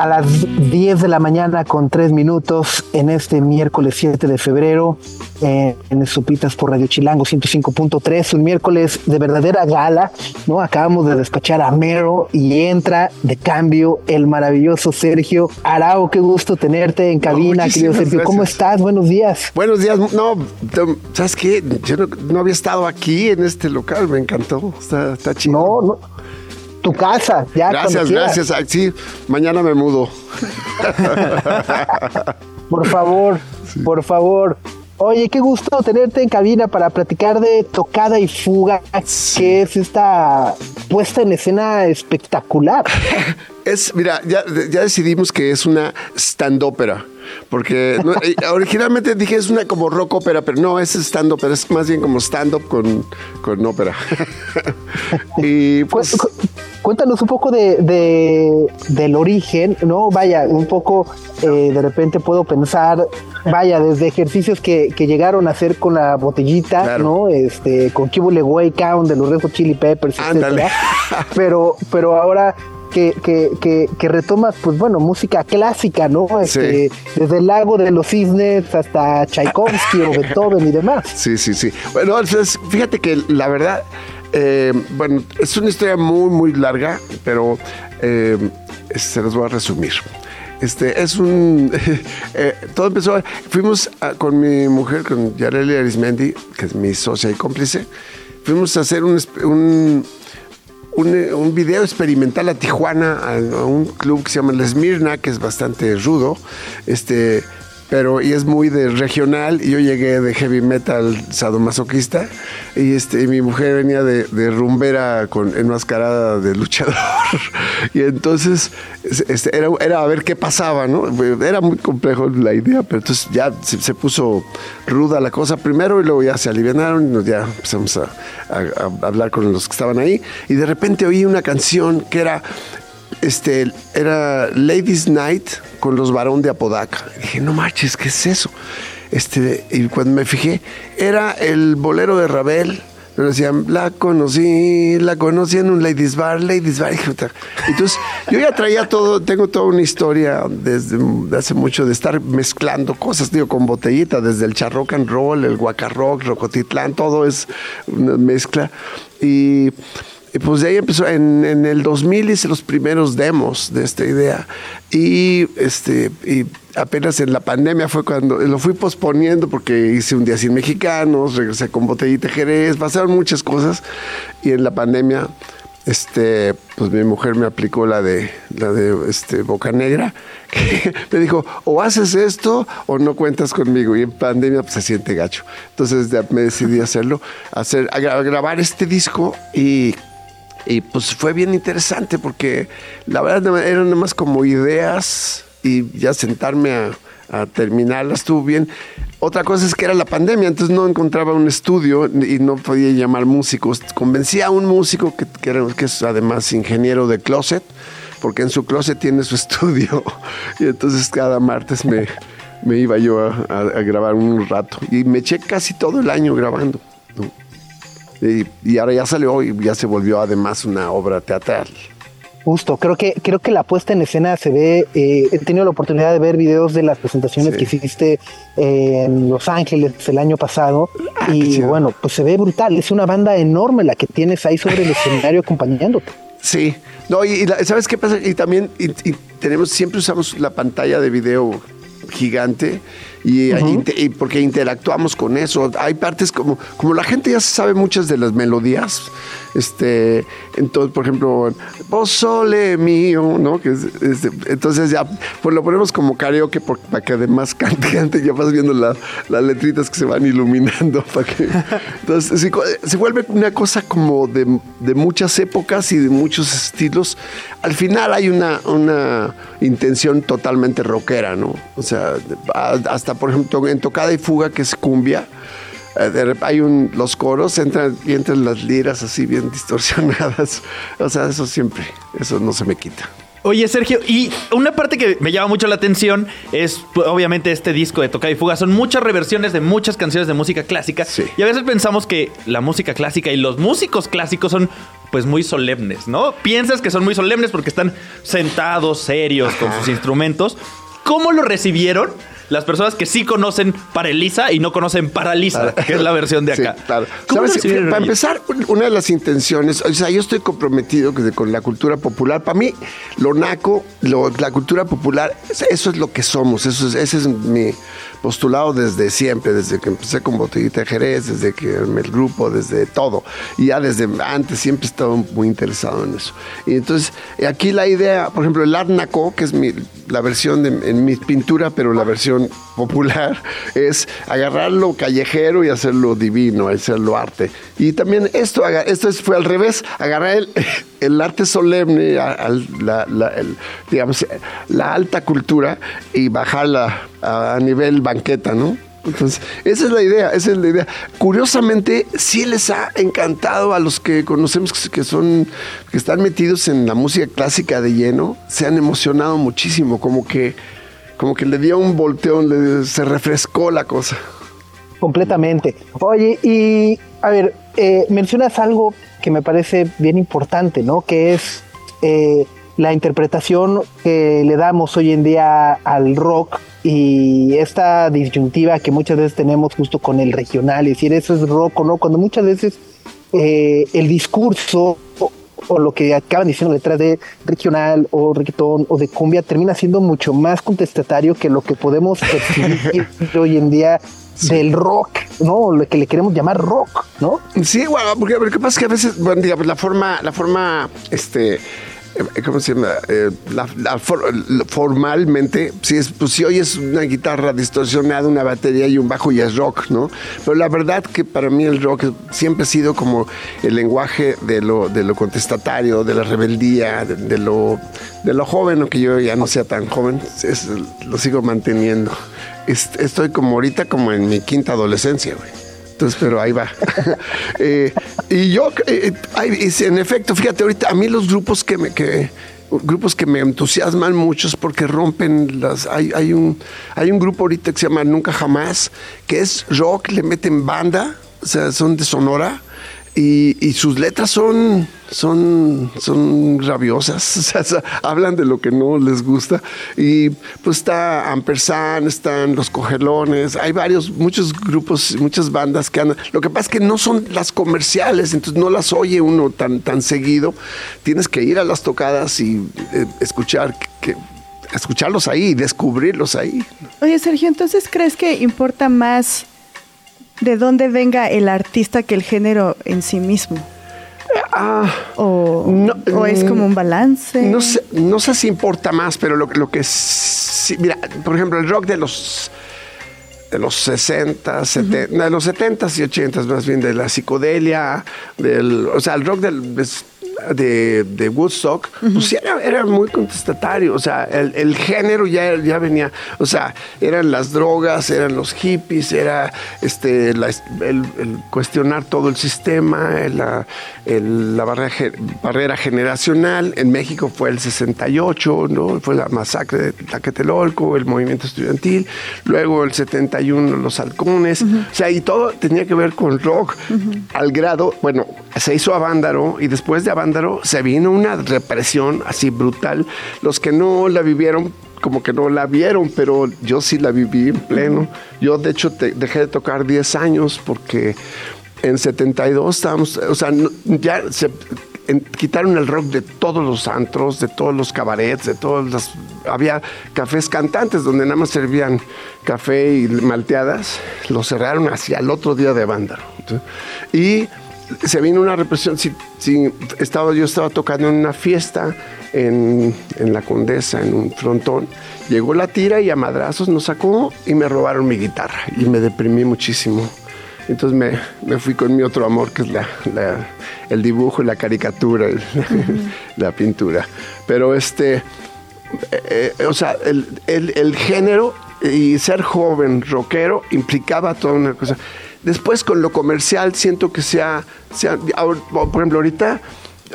A las 10 de la mañana con 3 minutos en este miércoles 7 de febrero eh, en Sopitas por Radio Chilango 105.3, un miércoles de verdadera gala, ¿no? Acabamos de despachar a Mero y entra de cambio el maravilloso Sergio Arao, qué gusto tenerte en cabina, querido Sergio, ¿cómo estás? Buenos días. Buenos días. No, ¿sabes qué? Yo no, no había estado aquí en este local, me encantó. Está, está chido. No, no, tu casa, ya Gracias, gracias. Sí, mañana me mudo. Por favor, por favor. Oye, qué gusto tenerte en cabina para platicar de Tocada y Fuga, que es esta puesta en escena espectacular. Es, mira, ya, ya decidimos que es una stand-ópera. Porque no, eh, originalmente dije es una como rock ópera, pero no, es stand-ópera, es más bien como stand-up con, con ópera. y pues. Cu- cu- Cuéntanos un poco de, de- del origen, ¿no? Vaya, un poco eh, de repente puedo pensar, vaya, desde ejercicios que, que llegaron a hacer con la botellita, Claro. ¿no? Este, con Cubole Way Count de los Red Hot Chili Peppers, Ándale. etcétera. Pero, pero ahora que, que, que, que retomas, pues bueno, música clásica, ¿no? Este, Sí. Desde el lago de los cisnes hasta Tchaikovsky o Beethoven y demás. Sí, sí, sí. Bueno, entonces, fíjate que la verdad, eh, bueno, es una historia muy, muy larga, pero eh, se los voy a resumir. Este es un. eh, todo empezó. Fuimos con mi mujer, con Yareli Arismendi, que es mi socia y cómplice. Fuimos a hacer un, un video experimental a Tijuana, a, a un club que se llama La Esmirna, que es bastante rudo. Este. Pero, y es muy de regional, yo llegué de heavy metal sadomasoquista, y este, y mi mujer venía de, rumbera con enmascarada de luchador. y entonces, es- este, era, era a ver qué pasaba, ¿no? Era muy complejo la idea, pero entonces ya se, puso ruda la cosa primero, y luego ya se alivianaron, y ya empezamos a hablar con los que estaban ahí, y de repente oí una canción que era este, era Ladies Night con los varón de Apodaca. Y dije, no marches, ¿qué es eso? Este, y cuando me fijé, era el bolero de Ravel Pero decían, la conocí, la conocí en un Ladies Bar, Ladies Bar. Entonces, yo ya traía todo, tengo toda una historia desde hace mucho de estar mezclando cosas, digo, con botellita, desde el charrock and roll, el guacarrock, rocotitlán, todo es una mezcla. Y y pues de ahí empezó, en, en, el 2000 hice los primeros demos de esta idea. Y, este, y apenas en la pandemia fue cuando lo fui posponiendo porque hice un día sin mexicanos, regresé con Botellita Jerez, pasaron muchas cosas. Y en la pandemia, este, pues mi mujer me aplicó la de, la de este, Boca Negra, me dijo, o haces esto o no cuentas conmigo. Y en pandemia pues, se siente gacho. Entonces me decidí hacerlo, hacer, a grabar este disco y y pues fue bien interesante porque la verdad eran nada más como ideas y ya sentarme a, terminarlas estuvo bien. Otra cosa es que era la pandemia, entonces no encontraba un estudio y no podía llamar músicos. Convencí a un músico que, que, es además ingeniero de closet, porque en su closet tiene su estudio. Y entonces cada martes me, me iba yo a, a, grabar un rato. Y me eché casi todo el año grabando. Y, ahora ya salió y ya se volvió además una obra teatral. Justo, creo que, creo que la puesta en escena se ve, eh, he tenido la oportunidad de ver videos de las presentaciones que hiciste en Los Ángeles el año pasado ah, y bueno, pues se ve brutal, es una banda enorme la que tienes ahí sobre el escenario acompañándote. Sí, no, y, ¿sabes qué pasa? Y también y tenemos, siempre usamos la pantalla de video gigante y, porque interactuamos con eso. Hay partes como, como la gente ya sabe muchas de las melodías, este, entonces, por ejemplo, vos sole mío, ¿no? Que entonces ya, pues lo ponemos como karaoke para que además cante, cante, ya vas viendo las letritas que se van iluminando. Para que, entonces se, vuelve una cosa como de, de, muchas épocas y de muchos estilos. Al final hay una, una intención totalmente rockera, ¿no? O sea, hasta por ejemplo en Tocada y Fuga, que es cumbia, eh, hay un, los coros entran y entran las liras así bien distorsionadas. O sea, eso siempre, eso no se me quita. Oye, Sergio, y una parte que me llama mucho la atención es pues, obviamente este disco de Tocada y Fuga. Son muchas reversiones de muchas canciones de música clásica. Y a veces pensamos que la música clásica y los músicos clásicos son pues muy solemnes, ¿no? Piensas que son muy solemnes porque están sentados, serios, con sus instrumentos. ¿Cómo lo recibieron? Las personas que sí conocen Paralisa y no conocen Paralisa, que es la versión de acá. claro. Para empezar, una de las intenciones, o sea, yo estoy comprometido con la cultura popular. Para mí, lo naco, la cultura popular, eso es lo que somos, eso es, ese es mi postulado desde siempre, desde que empecé con Botellita de Jerez, desde que el grupo, desde todo. Y ya desde antes siempre he estado muy interesado en eso. Y entonces, aquí la idea, por ejemplo, el Art Naco, que es mi, la versión de, en mi pintura, pero la versión popular, es agarrar lo callejero y hacerlo divino, hacerlo arte. Y también esto, esto fue al revés, agarrar el, arte solemne, la, digamos, la alta cultura y bajarla a, nivel banqueta, ¿no? Entonces, esa es la idea, esa es la idea. Curiosamente, sí les ha encantado a los que conocemos que son, que están metidos en la música clásica de lleno, se han emocionado muchísimo, como que, como que le dio un volteón, se refrescó la cosa. Completamente. Oye, y a ver, eh, mencionas algo que me parece bien importante, ¿no? Que es eh, la interpretación que le damos hoy en día al rock y esta disyuntiva que muchas veces tenemos justo con el regional, y decir eso es rock o no, cuando muchas veces eh, el discurso o, lo que acaban diciendo detrás de regional o reggaetón o de cumbia termina siendo mucho más contestatario que lo que podemos percibir hoy en día del rock, ¿no? Lo que le queremos llamar rock, ¿no? Sí, bueno, porque lo que pasa es que a veces, bueno, digamos, la forma, la forma, este, ¿cómo se llama? Eh, formalmente, si, es, pues, si hoy es una guitarra distorsionada, una batería y un bajo y es rock, ¿no? Pero la verdad que para mí el rock siempre ha sido como el lenguaje de lo, de lo contestatario, de la rebeldía, de, lo, de lo joven, aunque yo ya no sea tan joven, lo sigo manteniendo. estoy como ahorita como en mi quinta adolescencia, güey. Entonces, pero ahí va. Eh, y yo, eh, en efecto, fíjate, ahorita a mí los grupos que me, que, grupos que me entusiasman mucho es porque rompen las. Hay, un, hay un grupo ahorita que se llama Nunca Jamás, que es rock, le meten banda, o sea, son de Sonora. Y sus letras son, son, son rabiosas, o sea, hablan de lo que no les gusta. Y pues está Ampersand, están Los Cogelones, hay varios, muchos grupos, muchas bandas que andan. Lo que pasa es que no son las comerciales, entonces no las oye uno tan, tan seguido. Tienes que ir a las tocadas y eh, escuchar que, escucharlos ahí, descubrirlos ahí. Oye, Sergio, entonces crees que importa más de dónde venga el artista que el género en sí mismo? Ah, ¿O, No, o es como un balance? No sé, no sé si importa más, pero lo, lo que sí, mira, por ejemplo, el rock de los de los 60, 70, de los 70 y 80 más bien, de la psicodelia, del, o sea, el rock del, de, de Woodstock, pues sí era, era muy contestatario, o sea, el, el género ya, ya venía, o sea, eran las drogas, eran los hippies, era este, la, el, el cuestionar todo el sistema, la, la barrera, barrera generacional, en México fue el 68, ¿no? fue la masacre de Tlaquetelolco, el movimiento estudiantil, luego el 71 los halcones, o sea, y todo tenía que ver con rock, al grado, bueno, se hizo Avándaro y después de Avándaro se vino una represión así brutal, los que no la vivieron como que no la vieron, pero yo sí la viví en pleno. Yo de hecho dejé de tocar 10 años porque en 72 estábamos, o sea, ya se quitaron el rock de todos los antros, de todos los cabarets, de todos los... Había cafés cantantes donde nada más servían café y malteadas. Lo cerraron hacia el otro día de Vándaro. Y se vino una represión. Si, si estaba, yo estaba tocando en una fiesta en, en La Condesa, en un frontón. Llegó la tira y a madrazos nos sacó y me robaron mi guitarra. Y me deprimí muchísimo. Entonces me, me fui con mi otro amor, que es la, la- el dibujo, la caricatura, la pintura. Pero este, eh, eh, o sea, el, el- el género y ser joven, rockero, implicaba toda una cosa. Después con lo comercial siento que sea, sea por ejemplo, ahorita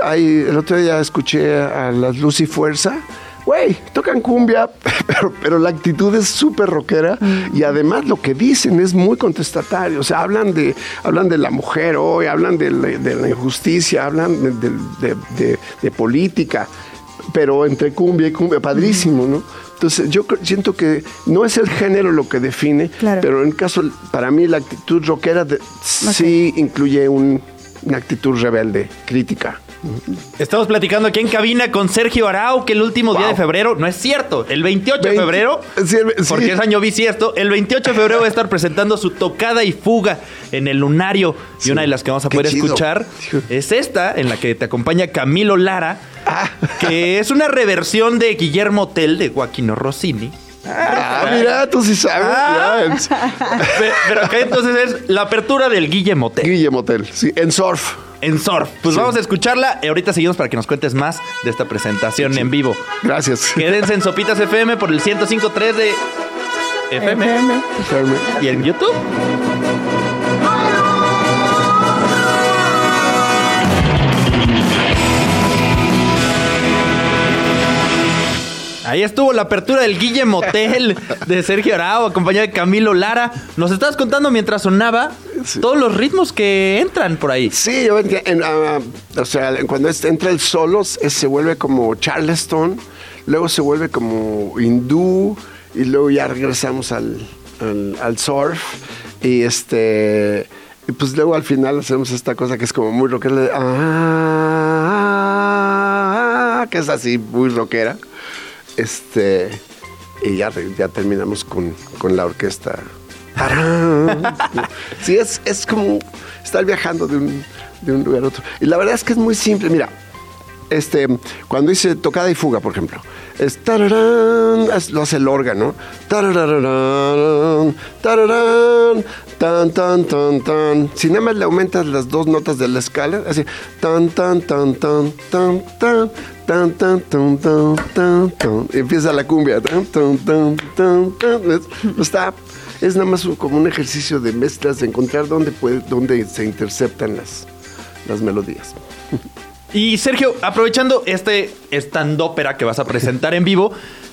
hay, el otro día escuché a las Luz y Fuerza. Güey, tocan cumbia, pero, pero la actitud es súper rockera y además lo que dicen es muy contestatario. O sea, hablan de, hablan de la mujer hoy, hablan de la, de la injusticia, hablan de, de- de- de- de política, pero entre cumbia y cumbia, padrísimo, ¿no? Entonces yo siento que no es el género lo que define, Claro. pero en caso, para mí la actitud rockera de- sí incluye un- una actitud rebelde, crítica. Estamos platicando aquí en cabina con Sergio Arau, que el último día de febrero, no es cierto, el 28 de 20 febrero, Sí, el- sí. porque es año bisiesto, el 28 de febrero va a estar presentando su tocada y fuga en el lunario. Y una de las que vamos a poder chido. escuchar es esta, en la que te acompaña Camilo Lara, Ah. que es una reversión de Guillermo Tell de Joaquino Rossini. Ah, mira, tú sí sabes. Ah. Pero acá entonces es la apertura del. Guillermo Tell, sí, en surf. En surf. Pues Sí. vamos a escucharla y ahorita seguimos para que nos cuentes más de esta presentación en vivo. Gracias. Quédense en Sopitas FM por el 105.3 de FM, FM. Y en YouTube. Ahí estuvo la apertura del Guille Motel de Sergio Arao, acompañado de Camilo Lara. Nos estabas contando mientras sonaba todos los ritmos que entran por ahí. Sí, yo en, ah, o sea, cuando entra el solo, se vuelve como Charleston, luego se vuelve como hindú, y luego ya regresamos al, al, al surf, y este, y pues luego al final hacemos esta cosa que es como muy rockera, ah, que es así, muy rockera, este, y ya, ya terminamos con, con la orquesta. ¡Tarán! Sí, es, es como estar viajando de un, de un lugar a otro. Y la verdad es que es muy simple. Mira, este, cuando dice tocada y fuga, por ejemplo, es tararán, lo hace el órgano. Tarararán, tararán, tan, tan, tan, tan. Si nada más le aumentas las dos notas de la escala, así, tan, tan, tan, tan, tan, tan, tan, tan, tan, tan, tan, tan. Empieza la cumbia. Tan, tan, tan, tan, tan. Es- Está, es nada más como un ejercicio de mezclas, de encontrar dónde, puede, se interceptan las, las melodías. Y Sergio, aprovechando este stand-ópera que vas a presentar en vivo,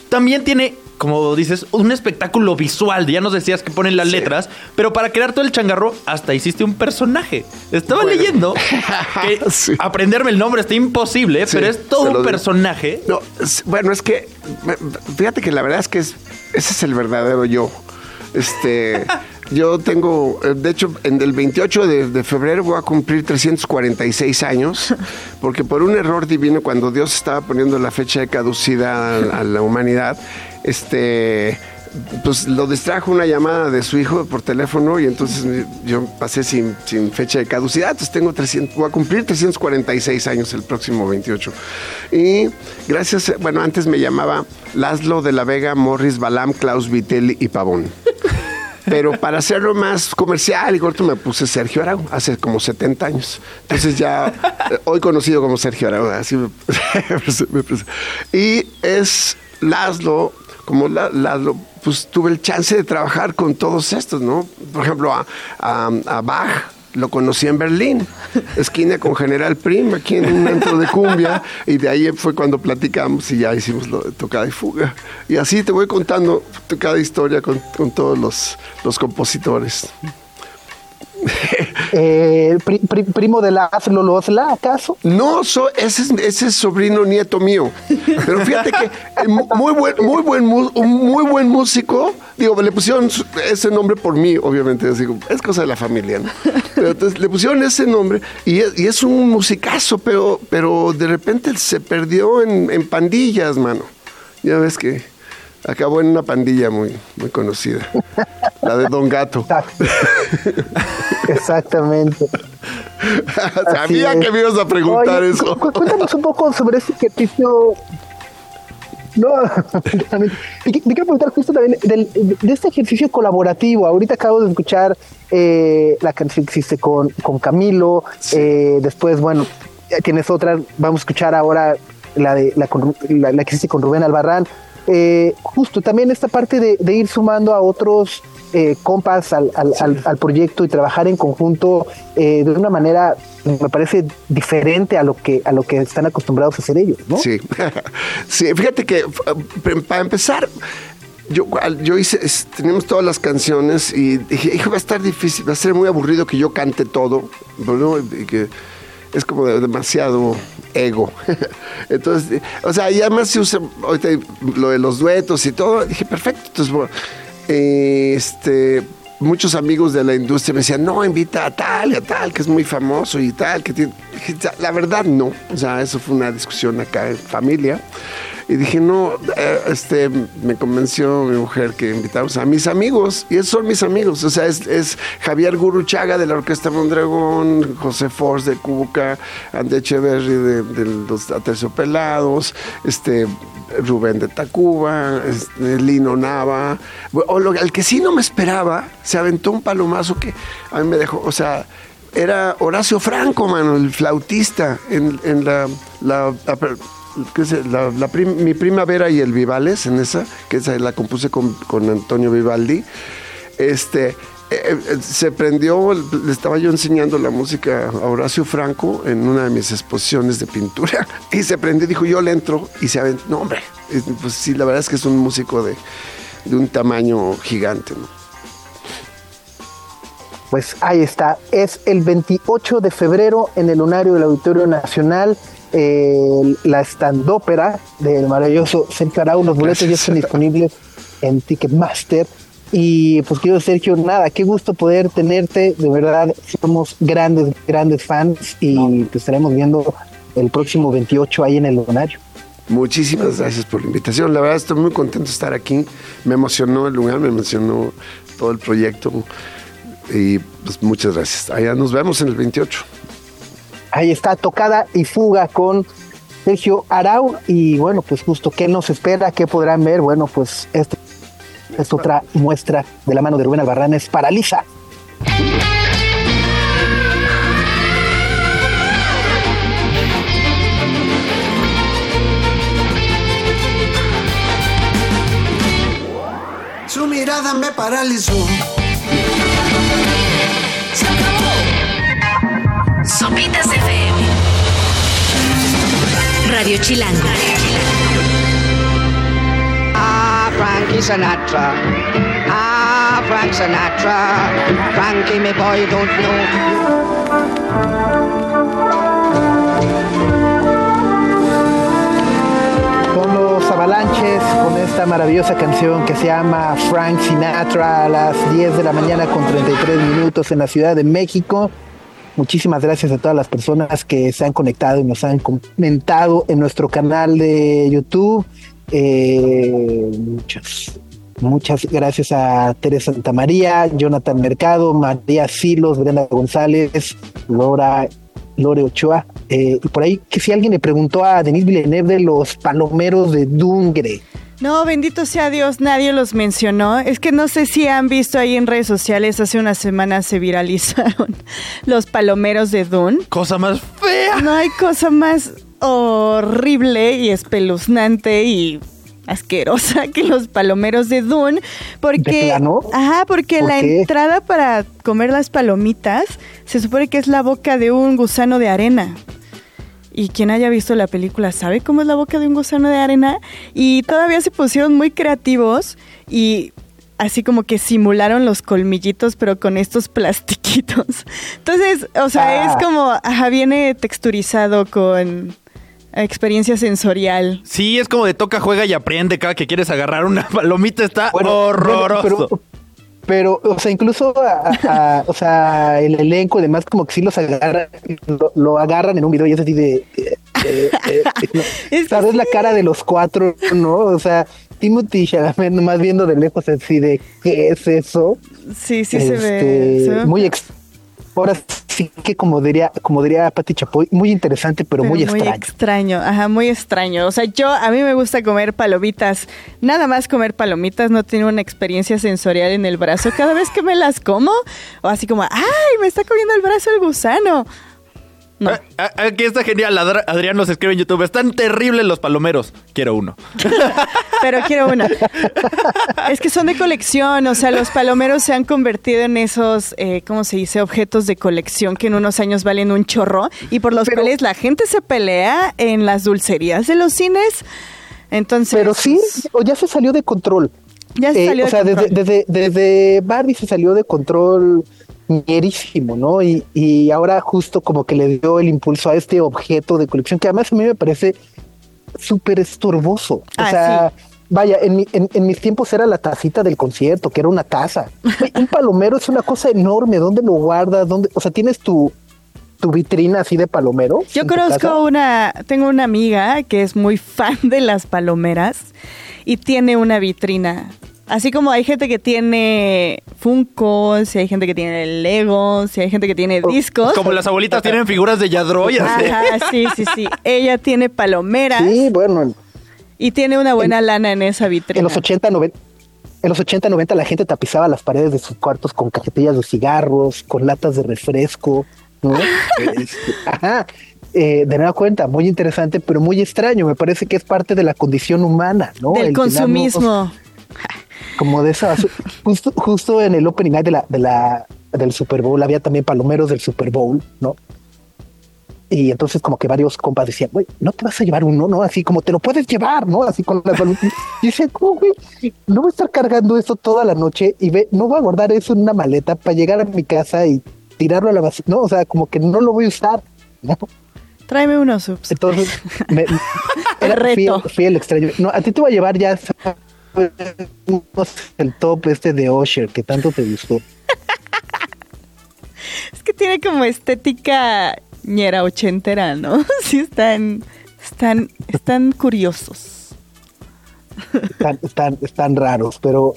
también tiene como dices, un espectáculo visual. Ya nos decías que ponen las letras, pero para crear todo el changarro, hasta hiciste un personaje. Estaba leyendo que Sí. aprenderme el nombre está imposible, Sí, pero es todo un personaje. No, bueno, es que fíjate que la verdad es que es- ese es el verdadero yo. Este, yo tengo, eh, de hecho, en el 28 de, de febrero voy a cumplir 346 años, porque por un error divino, cuando Dios estaba poniendo la fecha de caducidad a, a la humanidad, este, pues lo distrajo una llamada de su hijo por teléfono y entonces yo pasé sin, sin fecha de caducidad, entonces tengo 300, voy a cumplir 346 años el próximo 28. Y gracias, bueno, antes me llamaba Laszlo de la Vega, Morris, Balam, Klaus Vitelli y Pavón. Pero para hacerlo más comercial y corto me puse Sergio Arau hace como 70 años. Entonces ya, eh, hoy conocido como Sergio Arau, así me, me. Y es Laszlo, como La- Laszlo, pues tuve el chance de trabajar con todos estos, ¿no? Por ejemplo, a, a, a Bach lo conocí en Berlín, esquina con General Prim, aquí en un antro de cumbia, y de ahí fue cuando platicamos y ya hicimos lo de tocada y fuga. Y así te voy contando cada historia con, con todos los, los compositores. Eh, pri- pri- primo de Laszlo Losla, ¿acaso? No, so- ese, es, ese es sobrino nieto mío. Pero fíjate que eh, mu- muy buen, muy buen, muy buen músico. Digo, le pusieron ese nombre por mí, obviamente. es cosa de la familia, ¿no? Pero entonces le pusieron ese nombre y es, un musicazo, pero, pero de repente se perdió en pandillas, mano. Ya ves que acabó en una pandilla muy, muy conocida. La de Don Gato. Exactamente. Sabía es. que me ibas a preguntar Oye, eso. cu- Cuéntanos un poco sobre este ejercicio. No, también. te, qui- te quiero preguntar justo también del- de este ejercicio colaborativo. Ahorita acabo de escuchar eh, la canción que hiciste con, con Camilo. eh, después, bueno, tienes otra. Vamos a escuchar ahora la, de, la, la, la que hiciste con Rubén Albarrán. Eh, justo también esta parte de, de ir sumando a otros eh, compas al, al, al- al proyecto y trabajar en conjunto eh, de una manera me parece diferente a lo que a lo que están acostumbrados a hacer ellos, ¿no? Sí, sí, fíjate que para empezar, yo, yo hice, teníamos todas las canciones y dije, hijo, va a estar difícil, va a ser muy aburrido que yo cante todo, ¿no? Y que es como de- demasiado ego. Entonces, o sea, y además se usa ahorita lo de los duetos y todo, dije, perfecto, entonces, bueno, este muchos amigos de la industria me decían, no, invita a tal y a tal, que es muy famoso y tal, que tiene... Dije, "Ya, La verdad, no. O sea, eso fue una discusión acá en familia. Y dije, no, eh, este, me convenció mi mujer que invitamos a mis amigos, y esos son mis amigos. O sea, es, es Javier Guruchaga de la Orquesta Mondragón, José Force de Cuca, André Echeverry de, de los Aterciopelados, este, Rubén de Tacuba, este, Lino Nava. O lo, el que sí no me esperaba, se aventó un palomazo que a mí me dejó, o sea, era Horacio Franco, mano, el flautista, en, en la- mi primavera y el Vivales, en esa, que esa la compuse con, con Antonio Vivaldi. Este, eh, eh, se prendió, le estaba yo enseñando la música a Horacio Franco en una de mis exposiciones de pintura y se prendió, dijo yo le entro y se aventó, no hombre, eh, pues sí, la verdad es que es un músico de, de un tamaño gigante. Pues ahí está. Es el 28 de febrero en el Lunario del Auditorio Nacional. Eh, la estandópera del maravilloso Sergio Arau. Los boletos ya están disponibles en Ticketmaster. Y pues quiero Sergio, nada, qué gusto poder tenerte. De verdad, somos grandes, grandes fans y te estaremos viendo el próximo 28 ahí en el Lunario. Muchísimas gracias por la invitación. La verdad estoy muy contento de estar aquí. Me emocionó el lugar, me emocionó todo el proyecto. Y pues muchas gracias. Allá nos vemos en el 28. Ahí está, tocada y fuga con Sergio Arau. Y bueno, pues justo, ¿qué nos espera? ¿Qué podrán ver? Bueno, pues esta es otra muestra de la mano de Rubén Albarrán, es Paraliza. Su mirada me paralizó. Radio Chilango. Arranca Frankie Sinatra. Ah, Frank Sinatra. Frankie, me boy, you don't know. Son los Avalanches con esta maravillosa canción que se llama Frank Sinatra a las 10 de la mañana con 33 minutos en la Ciudad de México. Muchísimas gracias a todas las personas que se han conectado y nos han comentado en nuestro canal de YouTube. Eh, muchas, muchas gracias a Teresa Santamaría, Jonathan Mercado, María Silos, Brenda González, Laura Lore Ochoa. Eh, y por ahí, que si alguien le preguntó a Denis Villeneuve de los palomeros de Dungre. No, bendito sea Dios, nadie los mencionó. Es que no sé si han visto ahí en redes sociales, hace unas semanas se viralizaron los palomeros de Dune. Cosa más fea. No hay cosa más horrible y espeluznante y asquerosa que los palomeros de Dune. Porque, ¿De plano? Ajá, porque ¿Por la qué? entrada para comer las palomitas se supone que es la boca de un gusano de arena. Y quien haya visto la película sabe cómo es la boca de un gusano de arena. Y todavía se pusieron muy creativos y así como que simularon los colmillitos, pero con estos plastiquitos. Entonces, o sea, Ah. es como, ajá, viene texturizado con experiencia sensorial. Sí, es como de toca, juega y aprende. Cada que quieres agarrar una palomita está Bueno, horroroso. bueno, pero, pero, o sea, incluso a- a- o sea, el elenco y demás, como que sí los agarran, lo, lo agarran en un video y es así de. eh, eh, eh, no. Es que ¿Sabes la cara de los cuatro, no? O sea, Timothy Chalamet nomás viendo de lejos así de ¿qué es eso? Sí, sí se Este, ve. se ve Muy ex- Ahora sí que como diría, como diría Pati Chapoy, muy interesante, pero, muy extraño. extraño, ajá, muy extraño. O sea, yo, a mí me gusta comer palomitas. Nada más comer palomitas, no tiene una experiencia sensorial en el brazo. Cada vez que me las como, o así como, ¡ay! Me está comiendo el brazo el gusano. No. Ah, ah, Aquí está genial. Adrián nos escribe en YouTube. Están terribles los palomeros. Quiero uno. Pero quiero una. Es que son de colección, o sea, los palomeros se han convertido en esos, eh, ¿cómo se dice? Objetos de colección que en unos años valen un chorro y por los cuales la gente se pelea en las dulcerías de los cines. Entonces, Pero sí, o ya se salió de control. Ya se Eh, salió o de sea, desde, desde, desde Barbie se salió de control ñerísimo, ¿no? Y, y ahora justo como que le dio el impulso a este objeto de colección que además a mí me parece súper estorboso. O Ah, sea, vaya, en, mi- en, en mis tiempos era la tacita del concierto, que era una taza. Un palomero es una cosa enorme. ¿Dónde lo guardas? ¿Dónde? O sea, tienes tu, tu vitrina así de palomero. Yo conozco una, tengo una amiga que es muy fan de las palomeras y tiene una vitrina. Así como hay gente que tiene Funko, si hay gente que tiene Lego, si hay gente que tiene discos. Como las abuelitas tienen figuras de Yadroy. así. Ajá, sí, sí, sí. Ella tiene palomeras Sí, bueno, en- y tiene una buena lana en esa vitrina. En los 80, 90, en los 80, 90 la gente tapizaba las paredes de sus cuartos con cajetillas de cigarros, con latas de refresco, ¿no? Este, Ajá. Eh, de nueva cuenta, muy interesante, pero muy extraño. Me parece que es parte de la condición humana, ¿no? Del El tirarnos consumismo. Como de esa. Justo, justo en el opening night de la, de la, del Super Bowl había también palomeros del Super Bowl, ¿no? Y entonces como que varios compas decían, güey, no te vas a llevar uno, ¿no? Así como te lo puedes llevar, ¿no? Así con las palomitas. Y decía, ¿cómo, güey? No voy a estar cargando eso toda la noche y ve, no voy a guardar eso en una maleta para llegar a mi casa y tirarlo a la basura. No, o sea, como que no lo voy a usar, ¿no? Tráeme unos subs. Entonces, me, era, Reto. fui el extraño. No, a ti te voy a llevar ya el top este de Osher que tanto te gustó. Es que tiene como estética ñera ochentera, ¿no? Sí, están, están, están curiosos. están, están, están raros, pero,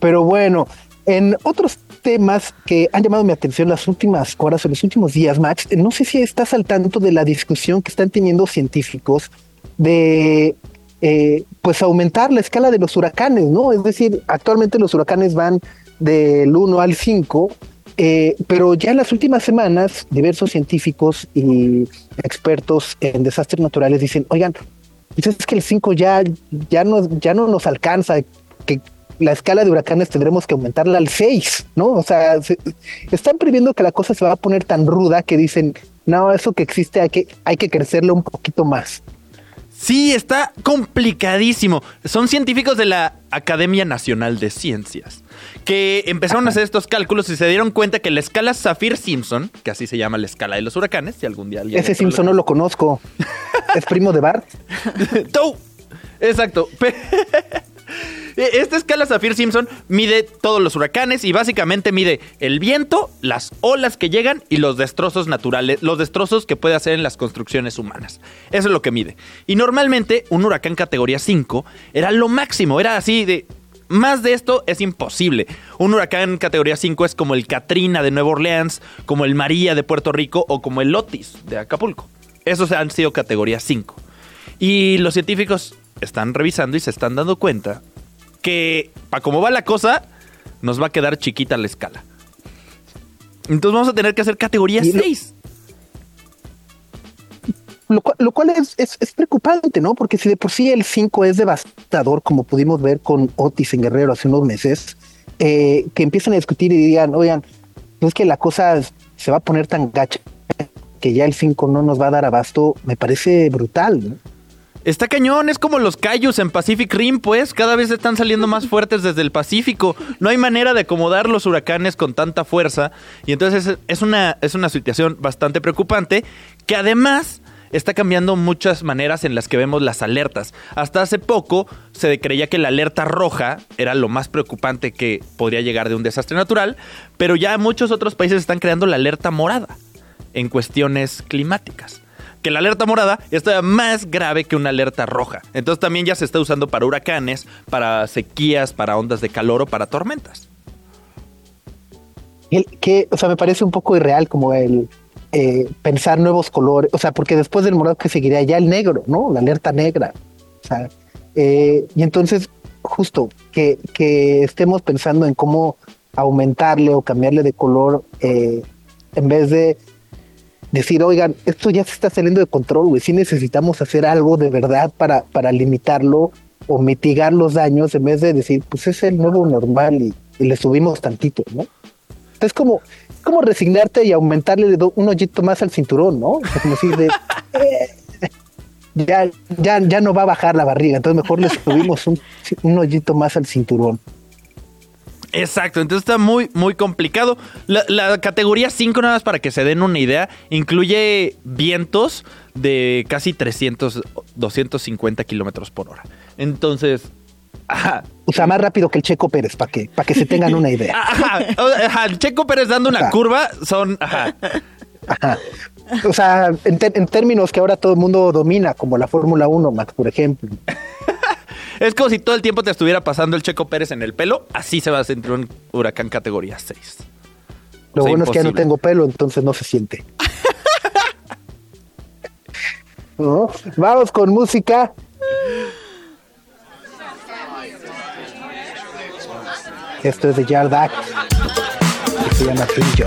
pero bueno, en otros temas que han llamado mi atención las últimas horas o los últimos días, Max, no sé si estás al tanto de la discusión que están teniendo científicos de eh, pues aumentar la escala de los huracanes, ¿no? Es decir, actualmente los huracanes van del 1 al 5, eh, pero ya en las últimas semanas diversos científicos y expertos en desastres naturales dicen, oigan, pues es que el 5 ya, ya, no, ya no nos alcanza, que la escala de huracanes tendremos que aumentarla al 6, ¿no? O sea, se- están previendo que la cosa se va a poner tan ruda que dicen, no, eso que existe hay que, hay que crecerlo un poquito más. Sí, está complicadísimo. Son científicos de la Academia Nacional de Ciencias que empezaron a hacer estos cálculos y se dieron cuenta que la escala Saffir-Simpson, que así se llama la escala de los huracanes, si algún día alguien... Ese Simpson no lo conozco. ¿Es primo de Bart? Exacto. Pe- Esta escala Saffir-Simpson mide todos los huracanes y básicamente mide el viento, las olas que llegan y los destrozos naturales, los destrozos que puede hacer en las construcciones humanas. Eso es lo que mide. Y normalmente un huracán categoría 5 era lo máximo, era así de... Más de esto es imposible. Un huracán categoría 5 es como el Katrina de Nueva Orleans, como el María de Puerto Rico o como el Otis de Acapulco. Esos han sido categoría 5. Y los científicos están revisando y se están dando cuenta que, para cómo va la cosa, nos va a quedar chiquita la escala. Entonces vamos a tener que hacer categoría Y lo- 6. Lo cual, lo cual es, es- es preocupante, ¿no? Porque si de por sí el 5 es devastador, como pudimos ver con Otis en Guerrero hace unos meses, eh, que empiezan a discutir y digan, oigan, es que la cosa se va a poner tan gacha que ya el 5 no nos va a dar abasto, me parece brutal, ¿no? Está cañón, es como los Cayus en Pacific Rim, pues cada vez están saliendo más fuertes desde el Pacífico. No hay manera de acomodar los huracanes con tanta fuerza. Y entonces es, una, es una situación bastante preocupante que además está cambiando muchas maneras en las que vemos las alertas. Hasta hace poco se creía que la alerta roja era lo más preocupante que podría llegar de un desastre natural, pero ya muchos otros países están creando la alerta morada en cuestiones climáticas. Que la alerta morada es todavía más grave que una alerta roja. Entonces también ya se está usando para huracanes, para sequías, para ondas de calor o para tormentas. Que, o sea, me parece un poco irreal como el eh, pensar nuevos colores, o sea, porque después del morado que seguiría ya el negro, ¿no? La alerta negra. O sea, eh, y entonces, justo que, que estemos pensando en cómo aumentarle o cambiarle de color eh, en vez de decir, oigan, esto ya se está saliendo de control, güey, sí necesitamos hacer algo de verdad para, para limitarlo o mitigar los daños en vez de decir, pues es el nuevo normal y, le subimos tantito, ¿no? Es como, como resignarte y aumentarle un hoyito más al cinturón, ¿no? Como decir de, ya, ya, ya no va a bajar la barriga, entonces mejor le subimos un, un hoyito más al cinturón. Exacto, entonces está muy, muy complicado. La, la categoría 5, nada más para que se den una idea, incluye vientos de casi 300, 250 kilómetros por hora. Entonces, ajá, O sea, más rápido que el Checo Pérez, para que, para que se tengan una idea. ajá, el Checo Pérez dando una Ajá. curva son, ajá, Ajá. O sea, en términos que ahora todo el mundo domina, como la Fórmula 1, Max, por ejemplo. Es como si todo el tiempo te estuviera pasando el Checo Pérez en el pelo. Así se va a sentir un huracán categoría 6. Lo O sea, bueno es que ya no tengo pelo, entonces no se siente. ¿No? Vamos con música. Esto es de Yard Act, que se llama Brillo.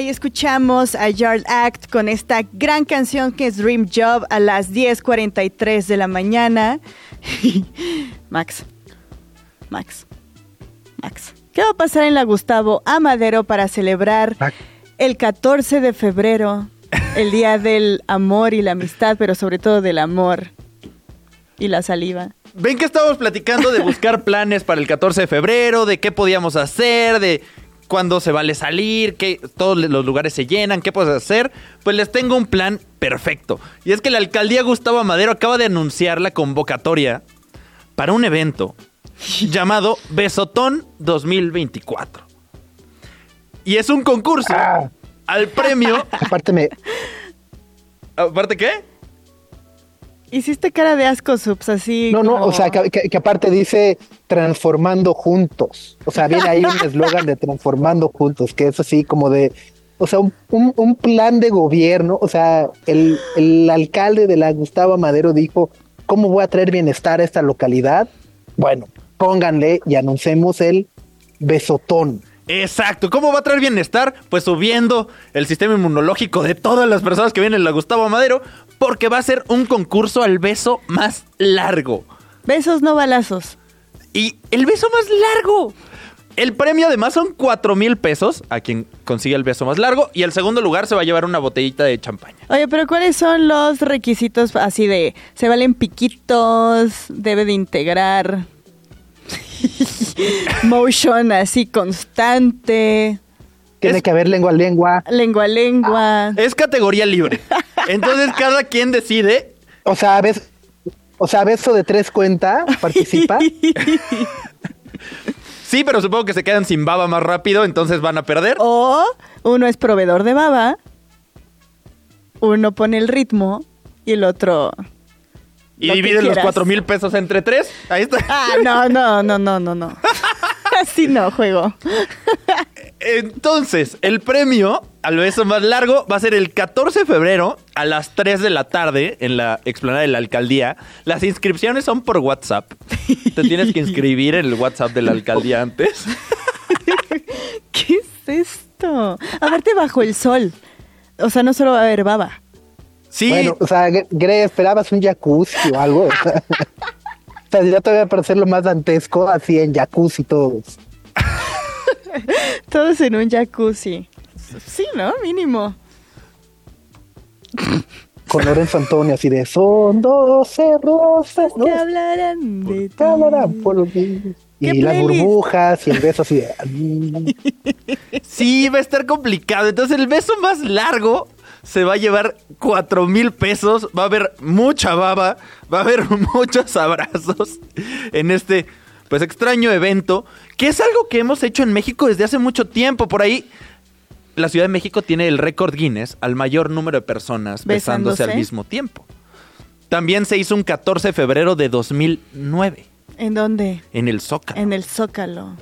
Ahí escuchamos a Yard Act con esta gran canción que es Dream Job a las 10.43 de la mañana. Max, Max, Max. ¿Qué va a pasar en la Gustavo Amadero para celebrar Max. el 14 de febrero, el Día del Amor y la Amistad, pero sobre todo del amor y la saliva? Ven que estábamos platicando de buscar planes para el 14 de febrero, de qué podíamos hacer, de cuándo se vale salir, que todos los lugares se llenan, qué puedes hacer. Pues les tengo un plan perfecto. Y es que la alcaldía Gustavo Madero acaba de anunciar la convocatoria para un evento llamado Besotón 2024. Y es un concurso Ah. al premio. Aparte me, ¿Aparte qué? Hiciste cara de asco, subs, así. no, no, como- o sea, que, que- que aparte dice transformando juntos. O sea, viene ahí un eslogan de transformando juntos, que es así como de, o sea, un, un- un plan de gobierno. O sea, el, el alcalde de la Gustavo Madero dijo, ¿cómo voy a traer bienestar a esta localidad? Bueno, pónganle y anunciemos el besotón. Exacto. ¿Cómo va a traer bienestar? Pues subiendo el sistema inmunológico de todas las personas que vienen a la Gustavo Madero, porque va a ser un concurso al beso más largo. Besos, no balazos. Y el beso más largo. El premio además son 4 mil pesos a quien consiga el beso más largo y el segundo lugar se va a llevar una botellita de champaña. Oye, pero ¿cuáles son los requisitos así de se valen piquitos, debe de integrar motion así constante, Tiene Es- que haber lengua a lengua. lengua a lengua? Es categoría libre. Entonces cada quien decide. O sea, ves, o sea, beso de tres cuenta, participa. Sí, pero supongo que se quedan sin baba más rápido, entonces van a perder. O uno es proveedor de baba, uno pone el ritmo y el otro... y lo que dividen los. 4 mil pesos entre tres. Ahí está. Ah, no, no, no, no, no, no. Así no juego. Entonces, el premio al beso más largo va a ser el 14 de febrero a las 3 de la tarde en la explanada de la alcaldía. Las inscripciones son por WhatsApp. Te tienes que inscribir en el WhatsApp de la alcaldía antes. ¿Qué es esto? Aparte bajo el sol. O sea, no solo va a haber baba. Sí, Bueno, o sea, Gre- Gre, esperabas un jacuzzi o algo. O sea, ya te voy a parecer lo más dantesco, así en jacuzzi todos. Todos en un jacuzzi. Sí, ¿no? Mínimo. Con Lorenzo Antonio, así de son doce rosas, ¿no? Que hablarán de ti. ¿Qué hablarán por mí? ¿Qué Y las playlist? burbujas y el beso así de... sí, va a estar complicado. Entonces, el beso más largo se va a llevar 4 mil pesos. Va a haber mucha baba. Va a haber muchos abrazos en este, pues, extraño evento. Que es algo que hemos hecho en México desde hace mucho tiempo. Por ahí, la Ciudad de México tiene el récord Guinness al mayor número de personas besándose, ¿Besándose? al mismo tiempo. También se hizo un 14 de febrero de 2009 ¿En dónde? en el Zócalo. En el Zócalo.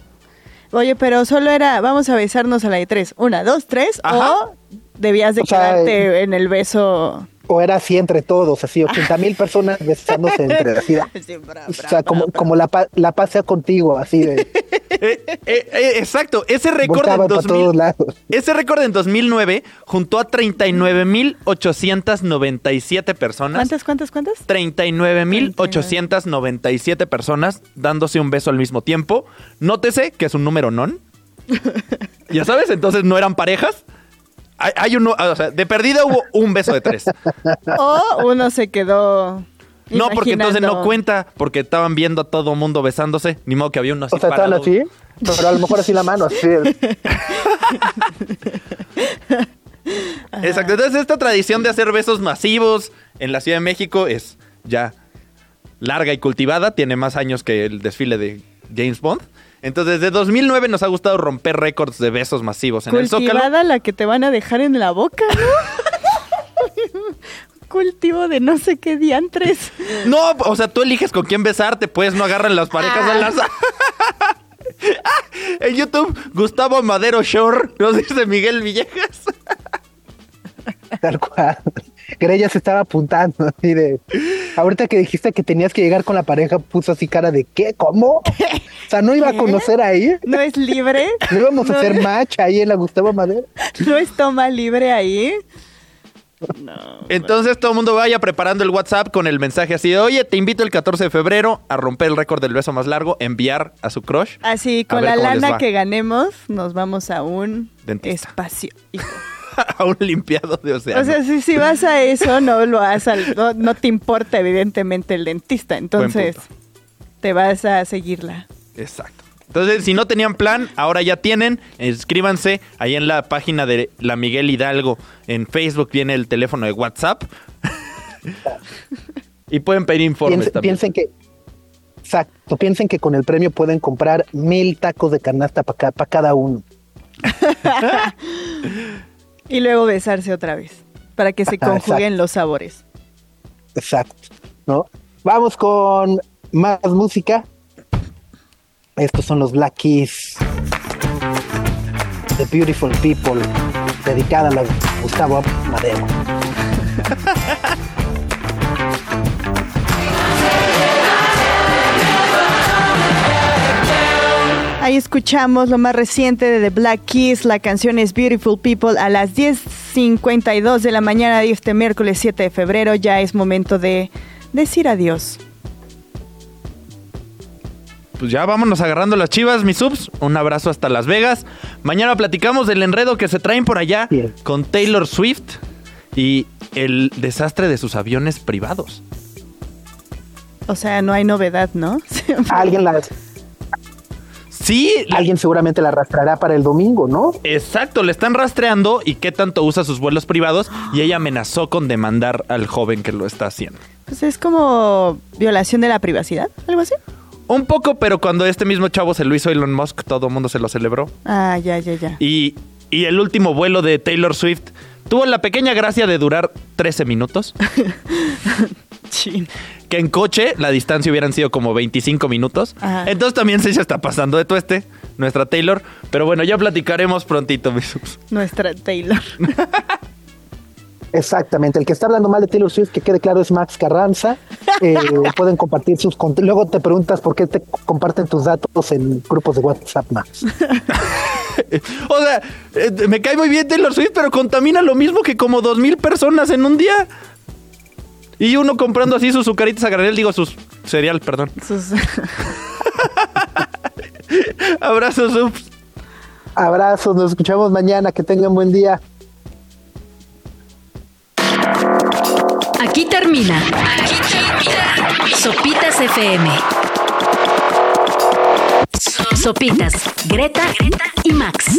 Oye, pero solo era, vamos a besarnos a la de tres. Una, dos, tres. Ajá. O debías de O sea, quedarte en el beso. O era así entre todos, así 80 mil personas besándose entre así. de- O sea, como, como la, la paz sea contigo, así de... Eh, eh, eh, exacto, ese récord en Voltaban para 2000 todos lados. Ese récord en 2009 juntó a 39.897 personas. ¿Cuántas, cuántas, cuántas? 39.897 personas dándose un beso al mismo tiempo. Nótese que es un número non. ya sabes, entonces no eran parejas. Hay, hay uno, o sea, de perdida hubo un beso de tres. O uno se quedó. No, porque entonces no cuenta, porque estaban viendo a todo mundo besándose. Ni modo que había uno así O sea, estaban así, pero a lo mejor así la mano, así. Exacto. Entonces, esta tradición de hacer besos masivos en la Ciudad de México es ya larga y cultivada. Tiene más años que el desfile de James Bond. Entonces, desde 2009 nos ha gustado romper récords de besos masivos en el Zócalo. Cultivada la que te van a dejar en la boca, ¿no? Cultivo de no sé qué diantres. No, o sea, tú eliges con quién besarte, pues no agarran las parejas Ah. al azar. en YouTube, Gustavo Madero Shore, nos dice Miguel Villegas. Tal cual. Greya se estaba apuntando así de. Ahorita que dijiste que tenías que llegar con la pareja, puso así cara de ¿qué? ¿Cómo? O sea, no iba a conocer ahí. ¿No es libre? No íbamos a ¿No hacer es- match ahí en la Gustavo Madero. ¿No es toma libre ahí? Entonces todo el mundo vaya preparando el WhatsApp con el mensaje así de, oye, te invito el 14 de febrero a romper el récord del beso más largo, enviar a su crush. Así, con la lana que ganemos, nos vamos a un Dentista. espacio. hijo. a un limpiado de océano. O sea, si, si vas a eso, no lo vas al, no, no te importa evidentemente el dentista, entonces te vas a seguirla. Exacto. Entonces, si no tenían plan, ahora ya tienen. Escríbanse ahí en la página de la Miguel Hidalgo. En Facebook viene el teléfono de WhatsApp. y pueden pedir informes Piensen, también. piensen que. Exacto, piensen que con el premio pueden comprar mil tacos de canasta para cada uno. Y luego besarse otra vez, para que se conjuguen los sabores. Exacto, ¿no? Vamos con más música. Estos son los Black Keys. The Beautiful People, dedicada a Gustavo Madero. Ahí escuchamos lo más reciente de The Black Keys, la canción es Beautiful People a las 10.52 de la mañana de este miércoles 7 de febrero. Ya es momento de decir adiós. pues ya vámonos agarrando las chivas, mis subs. Un abrazo hasta Las Vegas. Mañana platicamos del enredo que se traen por allá Bien. con Taylor Swift y el desastre de sus aviones privados. O sea, no hay novedad, ¿no? Alguien, la, Sí, alguien seguramente la arrastrará para el domingo, ¿no? exacto, le están rastreando y qué tanto usa sus vuelos privados y ella amenazó con demandar al joven que lo está haciendo. Pues es como violación de la privacidad, algo así. Un poco, pero cuando este mismo chavo se lo hizo Elon Musk, todo el mundo se lo celebró. Ah, ya, ya, ya. Y, y el último vuelo de Taylor Swift tuvo la pequeña gracia de durar 13 minutos. Chin. Que en coche la distancia hubieran sido como 25 minutos. Ajá. Entonces también se está pasando de tueste, nuestra Taylor. Pero bueno, ya platicaremos prontito, mis subs. Nuestra Taylor. Exactamente. El que está hablando mal de Taylor Swift, que quede claro, es Max Carranza. Eh, pueden compartir sus Luego te preguntas por qué te comparten tus datos en grupos de WhatsApp, Max. O sea, eh, me cae muy bien Taylor Swift, pero contamina lo mismo que como 2.000 personas en un día. Y uno comprando así sus sucaritas a granel, digo sus cereal, perdón. Sus- Abrazos, subs. Abrazos, nos escuchamos mañana. Que tengan buen día. Aquí termina. Aquí termina. Sopitas FM. Sopitas, Greta y Max.